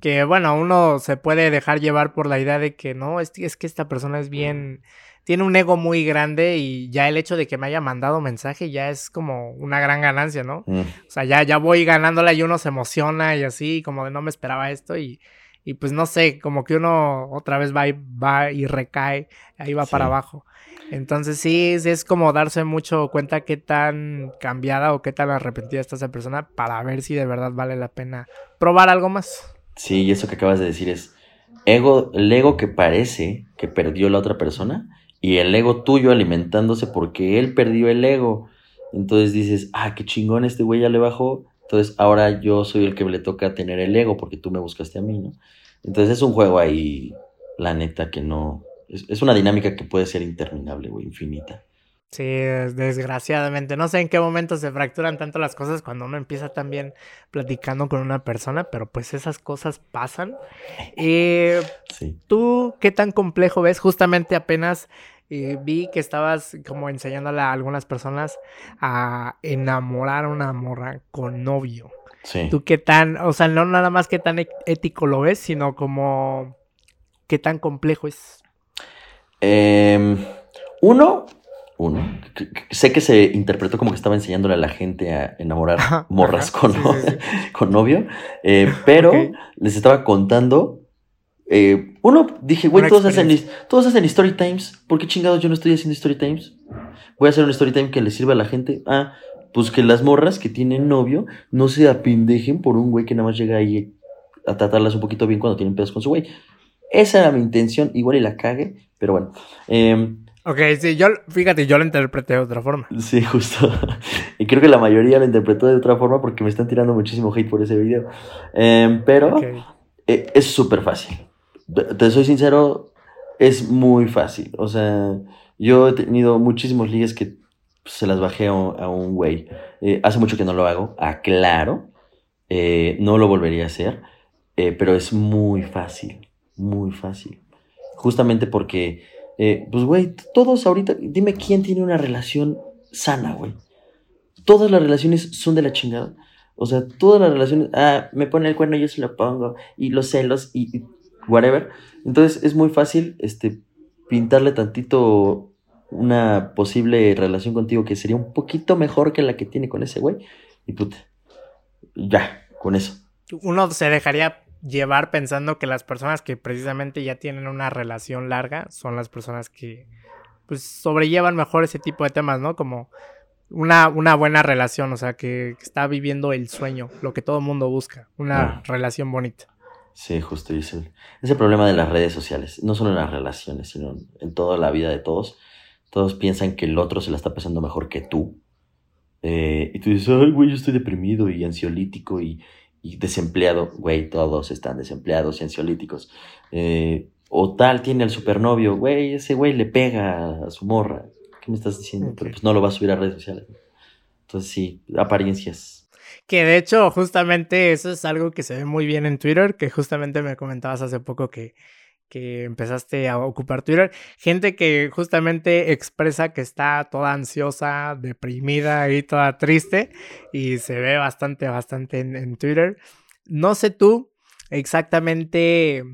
Que bueno, uno se puede dejar llevar por la idea de que no, es, es, que esta persona es bien, tiene un ego muy grande y ya el hecho de que me haya mandado mensaje ya es como una gran ganancia, ¿no? O sea, ya, ya voy ganándola y uno se emociona y así, como de no me esperaba esto y, y pues no sé, como que uno otra vez va y, va y recae, ahí va para abajo. Entonces sí, es como darse mucho cuenta qué tan cambiada o qué tan arrepentida está esa persona para ver si de verdad vale la pena probar algo más. Sí, y eso que acabas de decir es ego, el ego que parece que perdió la otra persona y el ego tuyo alimentándose porque él perdió el ego. Entonces dices, ah, qué chingón, este güey ya le bajó. Entonces ahora yo soy el que le toca tener el ego porque tú me buscaste a mí, ¿no? Entonces es un juego ahí, la neta, que no, es, una dinámica que puede ser interminable, güey, infinita. Sí, desgraciadamente. No sé en qué momento se fracturan tanto las cosas cuando uno empieza también platicando con una persona, pero pues esas cosas pasan. Eh, sí. ¿Tú qué tan complejo ves? Justamente apenas eh, vi que estabas como enseñándole a algunas personas a enamorar a una morra con novio. Sí. ¿Tú qué tan, o sea, no nada más qué tan ético lo ves, sino como qué tan complejo es? Em, uno, uno, sé que se interpretó como que estaba enseñándole a la gente a enamorar morras con, *laughs* con novio, eh, pero les estaba contando. Eh, uno, dije, güey, todos hacen, todos hacen story times. ¿Por qué chingados yo no estoy haciendo story times? Voy a hacer un story time que le sirva a la gente. Ah, pues que las morras que tienen novio no se apindejen por un güey que nada más llega ahí a tratarlas un poquito bien cuando tienen pedos con su güey. Esa era mi intención, igual y la cague, pero bueno. Eh, ok, sí, yo, fíjate, yo lo interpreté de otra forma. Sí, justo. *laughs* y creo que la mayoría lo interpretó de otra forma porque me están tirando muchísimo hate por ese video. Em, pero eh, es súper fácil. Te soy sincero, es muy fácil. O sea, yo he tenido muchísimos ligues que se las bajé a un, güey. Eh, hace mucho que no lo hago, aclaro. Eh, no lo volvería a hacer, pero es muy fácil muy fácil. Justamente porque, eh, pues, güey, todos ahorita, dime quién tiene una relación sana, güey. Todas las relaciones son de la chingada. O sea, todas las relaciones, ah, me pone el cuerno, yo se lo pongo, y los celos, y, y whatever. Entonces es muy fácil, este, pintarle tantito una posible relación contigo que sería un poquito mejor que la que tiene con ese güey. Y puta, ya, con eso. Uno se dejaría llevar pensando que las personas que precisamente ya tienen una relación larga son las personas que pues sobrellevan mejor ese tipo de temas, ¿no? Como una, una buena relación, o sea, que, está viviendo el sueño, lo que todo el mundo busca, una ah. relación bonita. Sí, justo, y ese, ese problema de las redes sociales, no solo en las relaciones, sino en toda la vida de todos. Todos piensan que el otro se la está pasando mejor que tú. Eh, y tú dices, ay, güey, yo estoy deprimido y ansiolítico y, y desempleado. Güey, todos están desempleados y ansiolíticos. Eh, o tal tiene el supernovio, güey, ese güey le pega a su morra. ¿Qué me estás diciendo? Pero pues no lo va a subir a redes sociales. Entonces sí, apariencias. Que de hecho, justamente eso es algo que se ve muy bien en Twitter, que justamente me comentabas hace poco que, que empezaste a ocupar Twitter. Gente que justamente expresa que está toda ansiosa, deprimida y toda triste. Y se ve bastante, bastante en, Twitter. No sé tú exactamente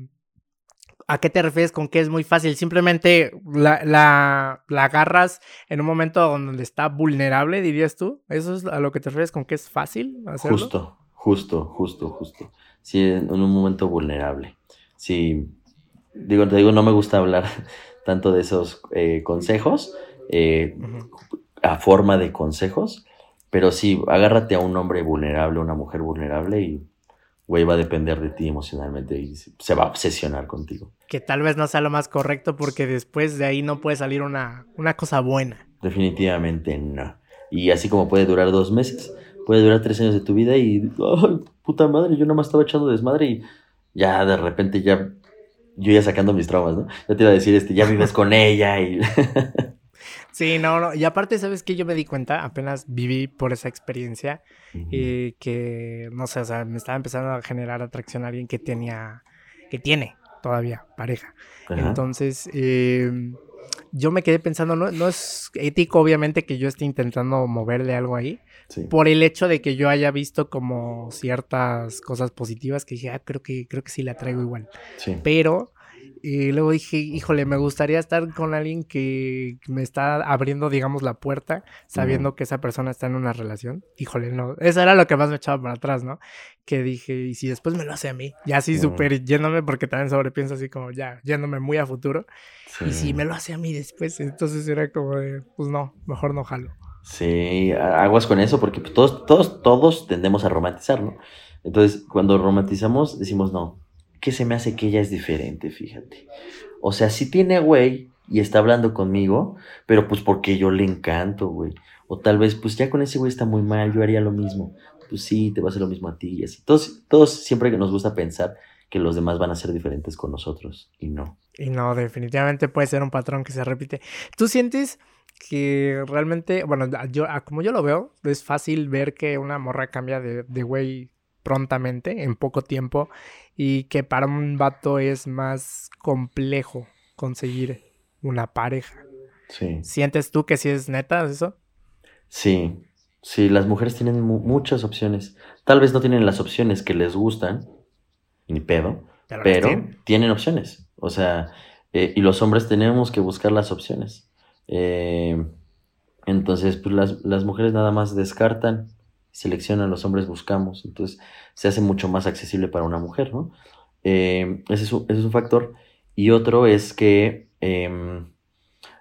¿A qué te refieres con que es muy fácil? Simplemente la, la, agarras en un momento donde está vulnerable, dirías tú. ¿Eso es a lo que te refieres con que es fácil hacerlo? Justo, justo, justo, justo. Sí, en un momento vulnerable. Sí, digo, te digo, no me gusta hablar *laughs* tanto de esos eh, consejos, eh, a forma de consejos, pero sí, agárrate a un hombre vulnerable, una mujer vulnerable y güey va a depender de ti emocionalmente y se va a obsesionar contigo. Que tal vez no sea lo más correcto porque después de ahí no puede salir una, una cosa buena. Definitivamente no. Y así como puede durar dos meses, puede durar tres años de tu vida y, ay, puta madre, yo nomás estaba echando desmadre y ya de repente ya, yo ya sacando mis traumas, ¿no? Ya te iba a decir, este, ya vives con ella y... *laughs* Sí, no, no. Y aparte, ¿sabes qué? Yo me di cuenta, apenas viví por esa experiencia, y que, no sé, o sea, me estaba empezando a generar atracción a alguien que tenía, que tiene todavía pareja. Entonces, eh, yo me quedé pensando, no, no es ético, obviamente, que yo esté intentando moverle algo ahí. Por el hecho de que yo haya visto como ciertas cosas positivas que dije, ah, creo que, creo que sí la traigo igual. Sí. Pero y luego dije, híjole, me gustaría estar con alguien que me está abriendo, digamos, la puerta, sabiendo que esa persona está en una relación. Híjole, no. Eso era lo que más me echaba para atrás, ¿no? Que dije, y si después me lo hace a mí, ya así súper yéndome, porque también sobrepienso así como ya, yéndome muy a futuro. Y si me lo hace a mí después, entonces era como de, pues no, mejor no jalo. Sí, aguas con eso, porque pues, todos, todos, todos tendemos a romantizar, ¿no? Entonces, cuando romantizamos, decimos, no, que se me hace que ella es diferente, fíjate. O sea, si tiene güey y está hablando conmigo, pero pues porque yo le encanto, güey. O tal vez, pues ya con ese güey está muy mal, yo haría lo mismo. Pues sí, te va a hacer lo mismo a ti y así. Todos, todos siempre que nos gusta pensar que los demás van a ser diferentes con nosotros y no. Y no, definitivamente puede ser un patrón que se repite. ¿Tú sientes que realmente, bueno, yo, como yo lo veo, es fácil ver que una morra cambia de, de güey prontamente, en poco tiempo, y que para un vato es más complejo conseguir una pareja. Sí. ¿Sientes tú que sí es neta eso? Sí, sí, las mujeres tienen muchas opciones. Tal vez no tienen las opciones que les gustan, ni pedo, pero, tienen. opciones. O sea, eh, y los hombres tenemos que buscar las opciones. Eh, entonces, pues las, las mujeres nada más descartan seleccionan, los hombres buscamos, entonces se hace mucho más accesible para una mujer, ¿no? Eh, ese, es un, factor. Y otro es que em,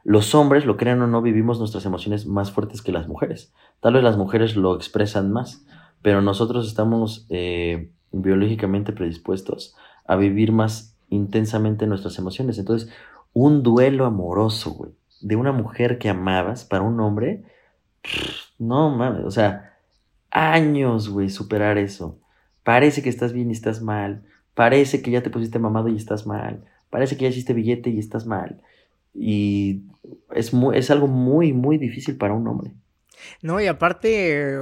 los hombres, lo crean o no, vivimos nuestras emociones más fuertes que las mujeres. Tal vez las mujeres lo expresan más, pero nosotros estamos eh, biológicamente predispuestos a vivir más intensamente nuestras emociones. Entonces, un duelo amoroso, güey, de una mujer que amabas para un hombre, no mames, o sea, años, güey, superar eso. Parece que estás bien y estás mal. Parece que ya te pusiste mamado y estás mal. Parece que ya hiciste billete y estás mal. Y es, es algo muy, muy difícil para un hombre. No, y aparte,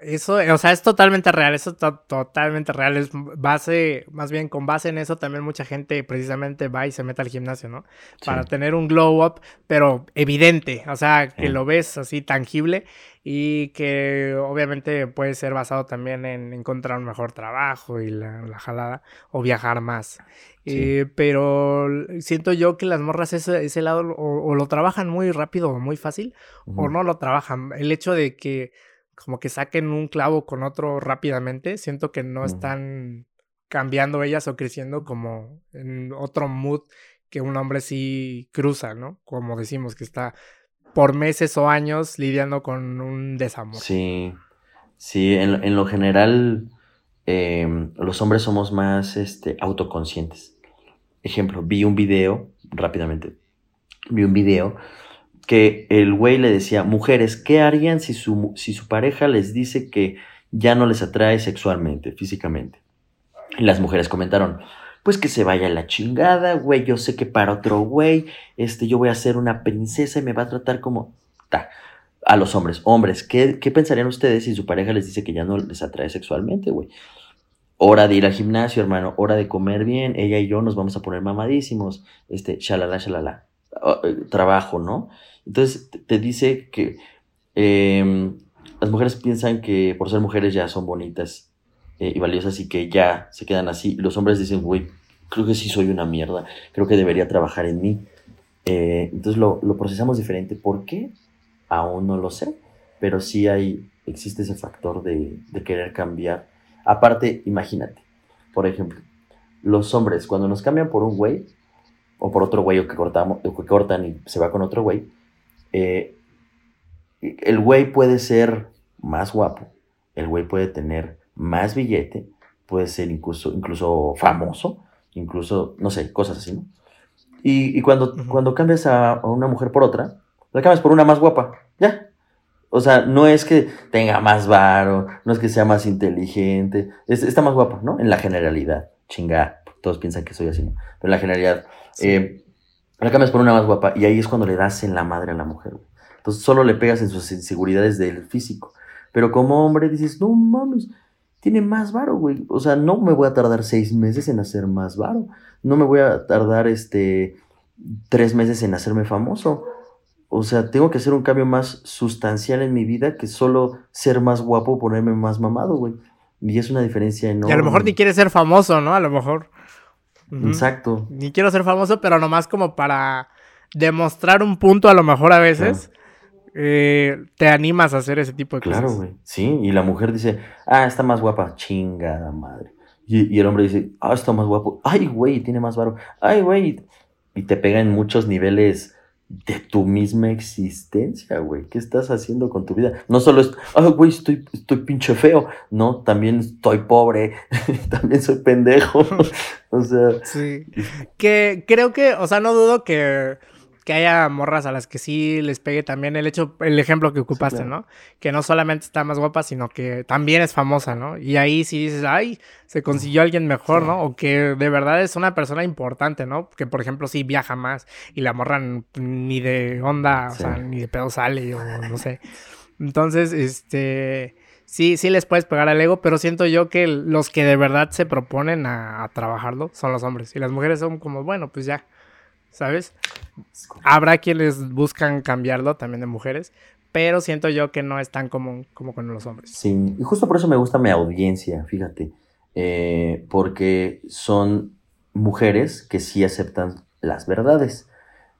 eso, o sea, es totalmente real, eso es totalmente real, es base, más bien con base en eso también mucha gente precisamente va y se mete al gimnasio, ¿no? Para tener un glow up, pero evidente, o sea, que lo ves así tangible y que obviamente puede ser basado también en encontrar un mejor trabajo y la, jalada o viajar más. Eh, pero siento yo que las morras ese, ese lado o, lo trabajan muy rápido o muy fácil o no lo trabajan. El hecho de que como que saquen un clavo con otro rápidamente, siento que no están cambiando ellas o creciendo como en otro mood que un hombre sí cruza, ¿no? Como decimos que está por meses o años lidiando con un desamor. Sí, sí, en, lo general em, los hombres somos más este, autoconscientes. Ejemplo, vi un video, rápidamente, vi un video que el güey le decía, mujeres, ¿qué harían si su, si su pareja les dice que ya no les atrae sexualmente, físicamente? Y las mujeres comentaron, pues que se vaya la chingada, güey, yo sé que para otro güey, este, yo voy a ser una princesa y me va a tratar como... Ta. A los hombres, hombres, ¿qué, ¿qué pensarían ustedes si su pareja les dice que ya no les atrae sexualmente, güey? Hora de ir al gimnasio, hermano, hora de comer bien, ella y yo nos vamos a poner mamadísimos, este, shalala, shalala, eh, trabajo, ¿no? Entonces te dice que em, las mujeres piensan que por ser mujeres ya son bonitas eh, y valiosas y que ya se quedan así. Los hombres dicen, güey, creo que sí soy una mierda, creo que debería trabajar en mí. Eh, entonces lo, procesamos diferente. ¿Por qué? Aún no lo sé, pero sí hay, existe ese factor de, querer cambiar. Aparte, imagínate, por ejemplo, los hombres, cuando nos cambian por un güey, o por otro güey, o que, cortamos, o que cortan y se va con otro güey, eh, el güey puede ser más guapo, el güey puede tener más billete, puede ser incluso, incluso famoso, incluso, no sé, cosas así, ¿no? Y, cuando, cuando cambias a, una mujer por otra, la cambias por una más guapa, ya. O sea, no es que tenga más varo, no es que sea más inteligente, está más guapa, ¿no? En la generalidad, chinga, todos piensan que soy así, ¿no? Pero en la generalidad, eh, la cambias por una más guapa y ahí es cuando le das en la madre a la mujer. Entonces solo le pegas en sus inseguridades del físico. Pero como hombre dices, no mames, tiene más varo, güey. O sea, no me voy a tardar seis meses en hacer más varo. No me voy a tardar este tres meses en hacerme famoso. O sea, tengo que hacer un cambio más sustancial en mi vida que solo ser más guapo o ponerme más mamado, güey. Y es una diferencia enorme. Y a lo mejor ni quieres ser famoso, ¿no? A lo mejor. Exacto. Ni quiero ser famoso, pero nomás como para demostrar un punto a lo mejor a veces. Eh, te animas a hacer ese tipo de cosas. Claro, güey. Sí, y la mujer dice, ah, está más guapa, chingada madre. Y, el hombre dice, ah, está más guapo. Ay, güey, tiene más varo. Ay, güey. Y te pega en muchos niveles de tu misma existencia, güey. ¿Qué estás haciendo con tu vida? No solo es, ay, güey, estoy, estoy pinche feo. No, también estoy pobre. *laughs* también soy pendejo. *laughs* o sea. Sí. Que creo que, o sea, no dudo que que haya morras a las que sí les pegue también el hecho, el ejemplo que ocupaste, ¿no? Que no solamente está más guapa, sino que también es famosa, ¿no? Y ahí sí dices, ay, se consiguió alguien mejor, ¿no? O que de verdad es una persona importante, ¿no? Que por ejemplo sí viaja más y la morra ni de onda, o sea, ni de pedo sale, o no sé. Entonces, este sí, sí les puedes pegar al ego, pero siento yo que los que de verdad se proponen a, a, trabajarlo son los hombres. Y las mujeres son como, bueno, pues ya, ¿sabes? Habrá quienes buscan cambiarlo también de mujeres, pero siento yo que no es tan común como con los hombres. Sí, y justo por eso me gusta mi audiencia, fíjate, eh, porque son mujeres que sí aceptan las verdades,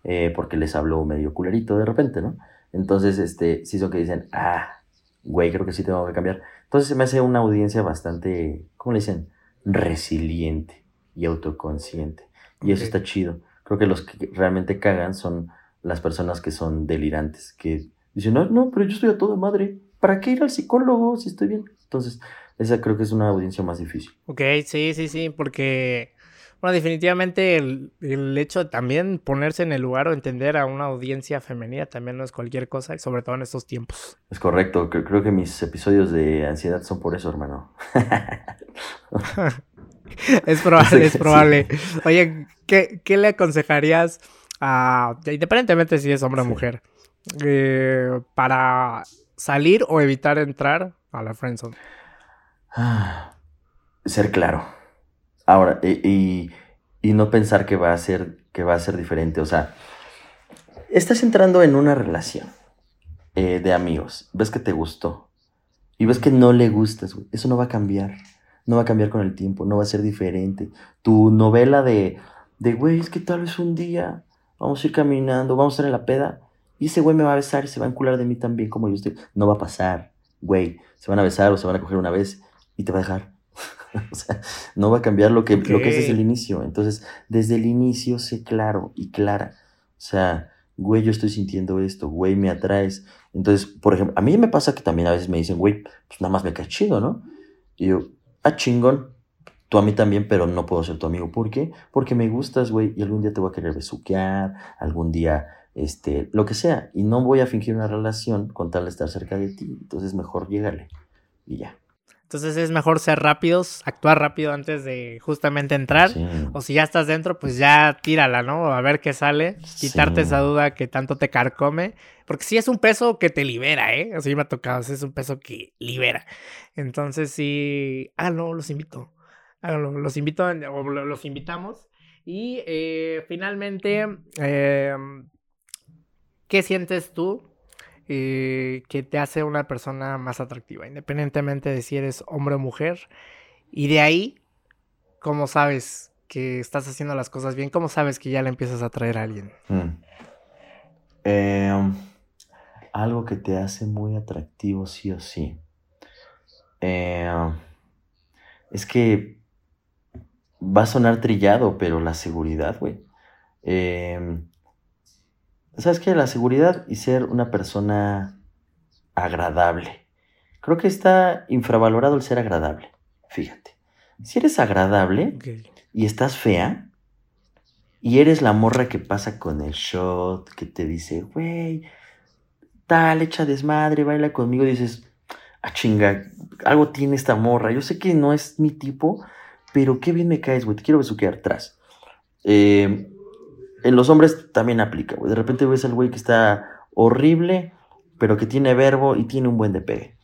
eh, porque les hablo medio culerito de repente, ¿no? Entonces, este, sí son que dicen, ah, güey, creo que sí tengo que cambiar. Entonces se me hace una audiencia bastante, ¿cómo le dicen? Resiliente y autoconsciente. Y eso está chido creo que los que realmente cagan son las personas que son delirantes, que dicen, no, no, pero yo estoy a toda madre, ¿para qué ir al psicólogo si estoy bien? Entonces, esa creo que es una audiencia más difícil. Ok, sí, sí, sí, porque, bueno, definitivamente el, el, hecho de también ponerse en el lugar o entender a una audiencia femenina también no es cualquier cosa, y sobre todo en estos tiempos. Es correcto, creo que mis episodios de ansiedad son por eso, hermano. *laughs* *laughs* es probable, es probable. Oye, ¿qué, le aconsejarías a, independientemente si es hombre o mujer, eh, para salir o evitar entrar a la friendzone? Ah, ser claro. Ahora, y, y, no pensar que va a ser, que va a ser diferente. O sea, estás entrando en una relación eh, de amigos. Ves que te gustó. Y ves que no le gustas, güey. Eso no va a cambiar. No va a cambiar con el tiempo. No va a ser diferente. Tu novela de, de, güey, es que tal vez un día vamos a ir caminando, vamos a estar en la peda. Y ese güey me va a besar y se va a encular de mí también como yo estoy. No va a pasar, güey. Se van a besar o se van a coger una vez y te va a dejar. *laughs* o sea, no va a cambiar lo que, lo que es desde el inicio. Entonces, desde el inicio sé claro y clara. O sea, güey, yo estoy sintiendo esto, güey, me atraes. Entonces, por ejemplo, a mí me pasa que también a veces me dicen, güey, pues nada más me cae chido, ¿no? Y yo, ah, chingón, tú a mí también, pero no puedo ser tu amigo. ¿Por qué? Porque me gustas, güey, y algún día te voy a querer besuquear, algún día, este, lo que sea. Y no voy a fingir una relación con tal de estar cerca de ti. Entonces, mejor llégale. Y ya. Entonces es mejor ser rápidos, actuar rápido antes de justamente entrar. O si ya estás dentro, pues ya tírala, ¿no? A ver qué sale. Quitarte esa duda que tanto te carcome. Porque sí es un peso que te libera, ¿eh? Así me ha tocado, es un peso que libera. Entonces sí. Ah, no, los invito. los invito, o los invitamos. Y eh, finalmente, em, ¿qué sientes tú eh, que te hace una persona más atractiva, independientemente de si eres hombre o mujer. Y de ahí, ¿cómo sabes que estás haciendo las cosas bien? ¿Cómo sabes que ya le empiezas a atraer a alguien? Mm. Em, algo que te hace muy atractivo, sí o sí. Em, es que va a sonar trillado, pero la seguridad, güey. Eh, ¿Sabes qué? La seguridad y ser una persona agradable. Creo que está infravalorado el ser agradable. Fíjate. Si eres agradable y estás fea, y eres la morra que pasa con el shot, que te dice, güey, tal, echa desmadre, baila conmigo, dices, ah, chinga, algo tiene esta morra. Yo sé que no es mi tipo, pero qué bien me caes, güey, te quiero besuquear atrás. Eh, en los hombres también aplica, güey. De repente ves al güey que está horrible, pero que tiene verbo y tiene un buen de pegue.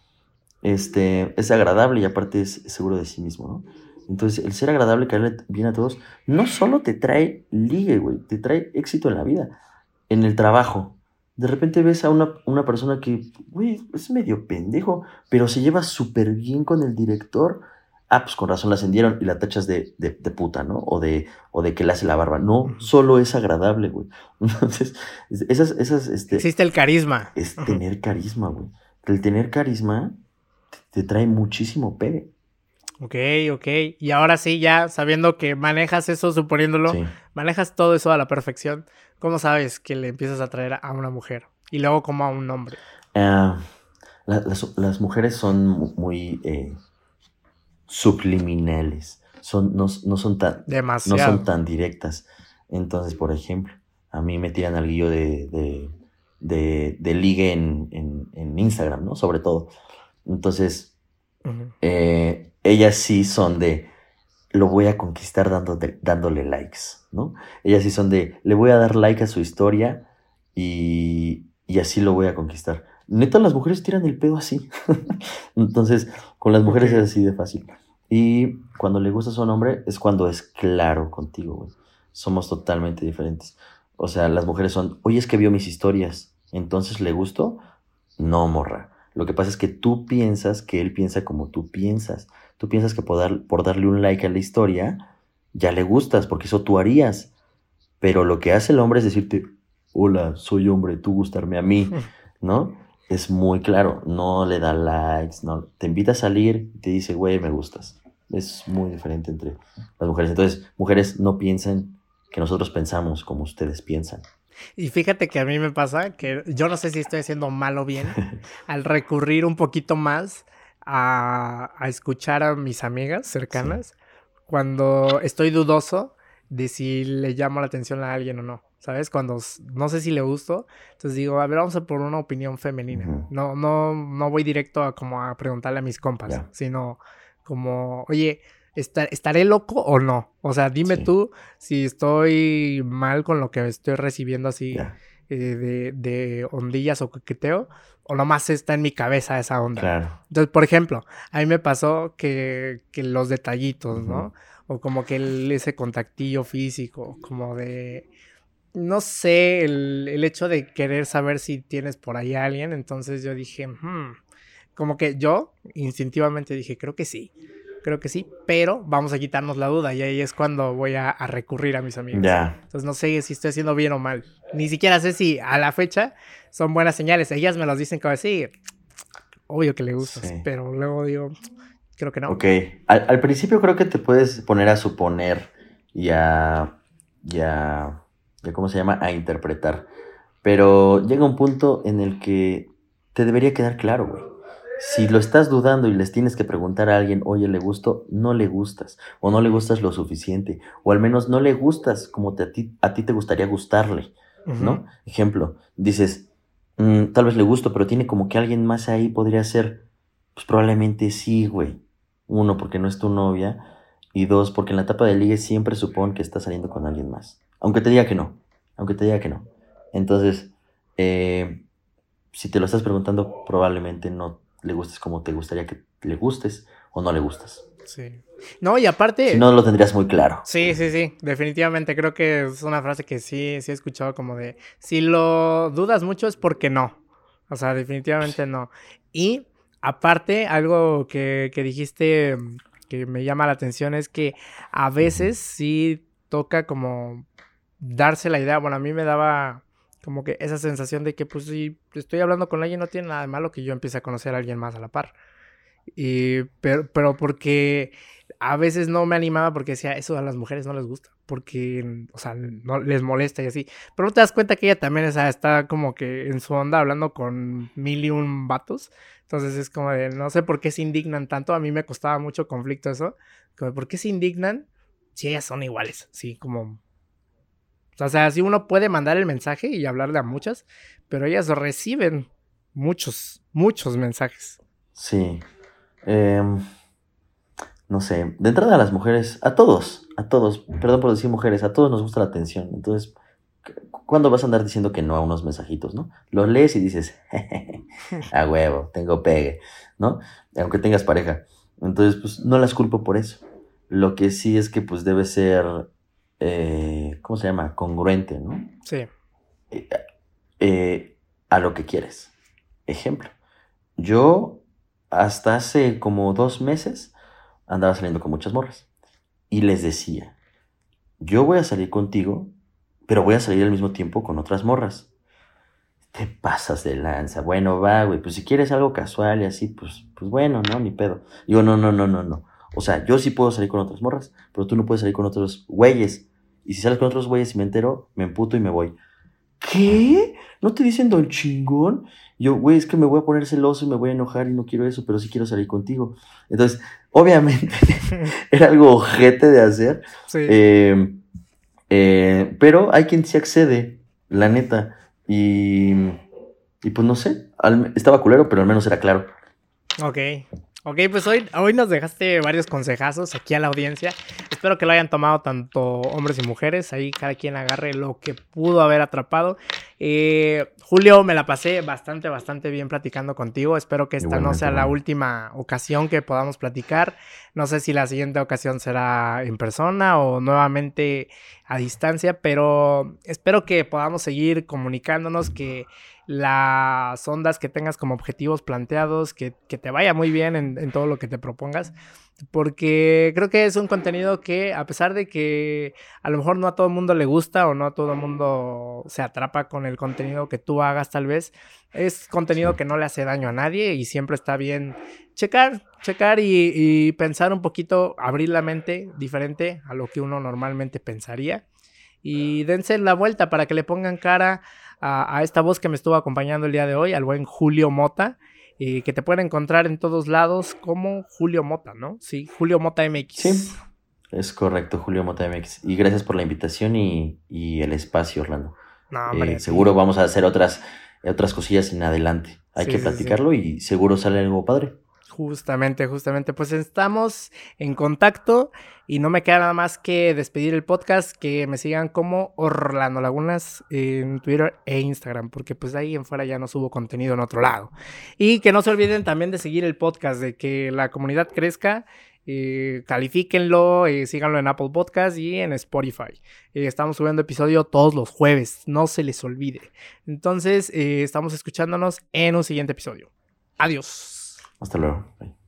Este, es agradable y aparte es seguro de sí mismo, ¿no? Entonces, el ser agradable, caerle bien a todos, no solo te trae ligue, güey, te trae éxito en la vida, en el trabajo. De repente ves a una, una persona que, güey, es medio pendejo, pero se lleva súper bien con el director ah, pues con razón la ascendieron y la tachas de, de, puta, ¿no? O de, o de que le hace la barba. No, solo es agradable, güey. *laughs* Entonces, esas, esas, este... Existe el carisma. Es tener carisma, güey. El tener carisma te, trae muchísimo pegue. Ok, ok. Y ahora sí, ya sabiendo que manejas eso, suponiéndolo, manejas todo eso a la perfección, ¿cómo sabes que le empiezas a traer a una mujer? Y luego como a un hombre. Ah, las, mujeres son muy... Eh, subliminales. Son, no, son tan, no son tan directas. Entonces, por ejemplo, a mí me tiran al guillo de, de, ligue en, Instagram, ¿no? Sobre todo. Entonces, eh, ellas sí son de, lo voy a conquistar dándole likes, ¿no? Ellas sí son de, le voy a dar like a su historia y, y así lo voy a conquistar. Neta, las mujeres tiran el pedo así. *laughs* Entonces, con las mujeres es así de fácil. Y cuando le gustas a un hombre es cuando es claro contigo, güey. Somos totalmente diferentes. O sea, las mujeres son, oye, es que vio mis historias, entonces le gustó. No, morra. Lo que pasa es que tú piensas que él piensa como tú piensas. Tú piensas que por, dar, por darle un like a la historia, ya le gustas, porque eso tú harías. Pero lo que hace el hombre es decirte, hola, soy hombre, tú gustarme a mí, *laughs* ¿no? es muy claro, no le da likes, no, te invita a salir y te dice, güey, me gustas. Es muy diferente entre las mujeres. Entonces, mujeres no piensen que nosotros pensamos como ustedes piensan. Y fíjate que a mí me pasa que yo no sé si estoy haciendo mal o bien *laughs* al recurrir un poquito más a, escuchar a mis amigas cercanas cuando estoy dudoso de si le llamo la atención a alguien o no. ¿sabes? Cuando no sé si le gusto, entonces digo, a ver, vamos a por una opinión femenina. No, no, no voy directo a como a preguntarle a mis compas, sino como, oye, ¿estaré loco o no? O sea, dime tú si estoy mal con lo que estoy recibiendo así eh, de, de ondillas o coqueteo, o nomás está en mi cabeza esa onda. Claro. Entonces, por ejemplo, a mí me pasó que, que los detallitos, ¿no? O como que el- ese contactillo físico, como de, no sé, el, el hecho de querer saber si tienes por ahí a alguien. Entonces yo dije, "Hmm", como que yo instintivamente dije, creo que sí, creo que sí, pero vamos a quitarnos la duda y ahí es cuando voy a, a recurrir a mis amigos. Entonces no sé si estoy haciendo bien o mal. Ni siquiera sé si a la fecha son buenas señales. Ellas me los dicen como sí, obvio que le gustas, Sí. pero luego digo, creo que no. Ok. Al, al principio creo que te puedes poner a suponer y a, y a- y a- ¿Cómo se llama? A interpretar. Pero llega un punto en el que te debería quedar claro, güey. Si lo estás dudando y les tienes que preguntar a alguien, oye, ¿le gusto? No le gustas. O no le gustas lo suficiente. O al menos no le gustas como te- a, ti, a ti te gustaría gustarle. ¿no? Ejemplo, dices, "Mm, tal vez le gusto, pero tiene como que alguien más ahí podría ser. Pues probablemente sí, güey. Uno, porque no es tu novia. Y dos, porque en la etapa de ligue siempre supone que estás saliendo con alguien más. Aunque te diga que no. Aunque te diga que no. Entonces, eh, si te lo estás preguntando, probablemente no le gustes como te gustaría que le gustes o no le gustas. Sí. No, y aparte... Si no, lo tendrías muy claro. Sí, sí, sí, definitivamente creo que es una frase que sí, sí he escuchado como de, si lo dudas mucho es porque no, o sea, definitivamente no. Y aparte, algo que, que dijiste que me llama la atención es que a veces sí toca como darse la idea, bueno, a mí me daba como que esa sensación de que pues si estoy hablando con alguien no tiene nada de malo que yo empiece a conocer a alguien más a la par. Y, pero, pero porque a veces no me animaba porque decía, eso a las mujeres no les gusta, porque, o sea, no les molesta y así. Pero no te das cuenta que ella también o sea, está como que en su onda hablando con mil y un vatos. Entonces es como de, no sé por qué se indignan tanto. A mí me costaba mucho conflicto eso. Como, ¿por qué se indignan si ellas son iguales? Sí, como... O sea, si uno puede mandar el mensaje y hablarle a muchas, pero ellas reciben muchos, muchos mensajes. Sí. Em, no sé. De entrada a las mujeres, a todos, a todos, perdón por decir mujeres, a todos nos gusta la atención. Entonces, cu- ¿cuándo vas a andar diciendo que no a unos mensajitos, no? Los lees y dices, *laughs* a huevo, tengo pegue, ¿no? Aunque tengas pareja. Entonces, pues no las culpo por eso. Lo que sí es que, pues, debe ser, eh, ¿cómo se llama? Congruente, ¿no? Sí. eh, eh, a lo que quieres. Ejemplo, yo hasta hace como dos meses andaba saliendo con muchas morras y les decía, yo voy a salir contigo, pero voy a salir al mismo tiempo con otras morras. Te pasas de lanza. Bueno, va, güey, pues si quieres algo casual y así, pues, pues bueno, no, ni pedo. Digo, no, no, no, no, no. O sea, yo sí puedo salir con otras morras, pero tú no puedes salir con otros güeyes. Y si sales con otros güeyes y me entero, me emputo y me voy. ¿Qué? ¿No te dicen don chingón? Yo, güey, es que me voy a poner celoso y me voy a enojar y no quiero eso, pero sí quiero salir contigo. Entonces, *laughs* obviamente, *laughs* era algo ojete de hacer. sí. eh, eh, pero hay quien sí accede, la neta. Y, y pues no sé, al- estaba culero, pero al menos era claro. Ok. Ok, pues hoy, hoy nos dejaste varios consejazos aquí a la audiencia. Espero que lo hayan tomado tanto hombres y mujeres. Ahí cada quien agarre lo que pudo haber atrapado. Eh, Julio, me la pasé bastante, bastante bien platicando contigo. Espero que esta no Igualmente, sea la última ocasión que podamos platicar. No sé si la siguiente ocasión será en persona o nuevamente a distancia, pero espero que podamos seguir comunicándonos, que las ondas que tengas como objetivos planteados, que, que te vaya muy bien en, en todo lo que te propongas, porque creo que es un contenido que a pesar de que a lo mejor no a todo el mundo le gusta o no a todo el mundo se atrapa con el contenido que tú hagas tal vez, es contenido Sí. que no le hace daño a nadie y siempre está bien checar, checar y, y pensar un poquito, abrir la mente diferente a lo que uno normalmente pensaría. Y dense la vuelta para que le pongan cara a, a esta voz que me estuvo acompañando el día de hoy, al buen Julio Mota, eh, que te pueden encontrar en todos lados como Julio Mota, ¿no? Sí, Julio Mota MX. Sí. Es correcto, Julio Mota MX. Y gracias por la invitación y, y el espacio, Orlando. No, hombre, Eh, sí. seguro vamos a hacer otras, otras cosillas en adelante. Hay Sí, que sí, sí. platicarlo y seguro sale algo padre. Justamente, justamente. Pues estamos en contacto y no me queda nada más que despedir el podcast, que me sigan como Orlando Lagunas en Twitter e Instagram, porque pues ahí en fuera ya no subo contenido en otro lado. Y que no se olviden también de seguir el podcast, de que la comunidad crezca. Eh, califíquenlo, eh, síganlo en Apple Podcast y en Spotify. Eh, estamos subiendo episodio todos los jueves, no se les olvide. Entonces, estamos escuchándonos en un siguiente episodio. Adiós. Hasta luego. Bye.